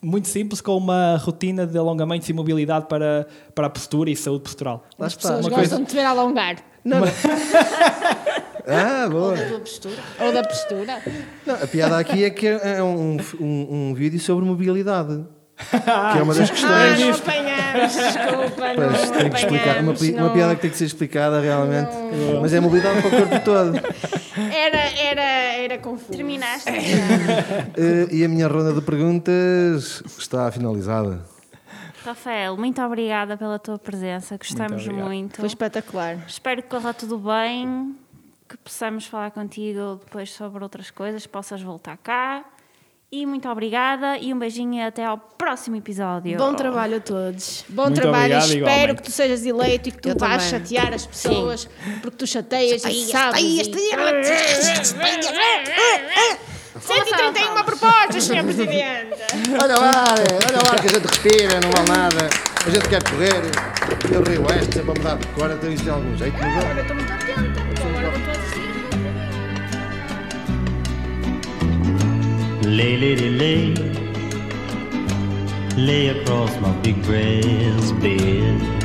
muito simples com uma rotina de alongamentos e mobilidade para, para a postura e saúde postural. As pessoas uma gostam coisa- de te ver alongar. Ah, boa. A tua postura. Ou da postura. Não, a piada aqui é que é um, um, um vídeo sobre mobilidade. que é uma das Ah, questões. não apanhamos, desculpa, não Pois, tem que explicar. Uma, pi- uma não. piada que tem que ser explicada realmente. Mas é mobilidade para o corpo todo. Era, era, era confuso. Terminaste? Eh, e a minha ronda de perguntas está finalizada. Rafael, muito obrigada pela tua presença. Gostamos obrigado. muito. Foi espetacular. Espero que corra tudo bem, que possamos falar contigo depois sobre outras coisas, possas voltar cá. E muito obrigada e um beijinho e até ao próximo episódio. Bom trabalho a todos. Bom Muito trabalho, obrigado, espero igualmente. que tu sejas eleito e que tu Eu vás também. chatear as pessoas, porque tu chateias e sabes. chateias, e... 131 propostas, Sr. Presidente. Olha lá, olha lá que a gente respira, não vale nada. A gente quer correr. Eu rio este, sempre a mudar de cor, então isto tem algum jeito. Não Agora estou muito atenta, Lay, lady, lay. Lay across my big brass bed.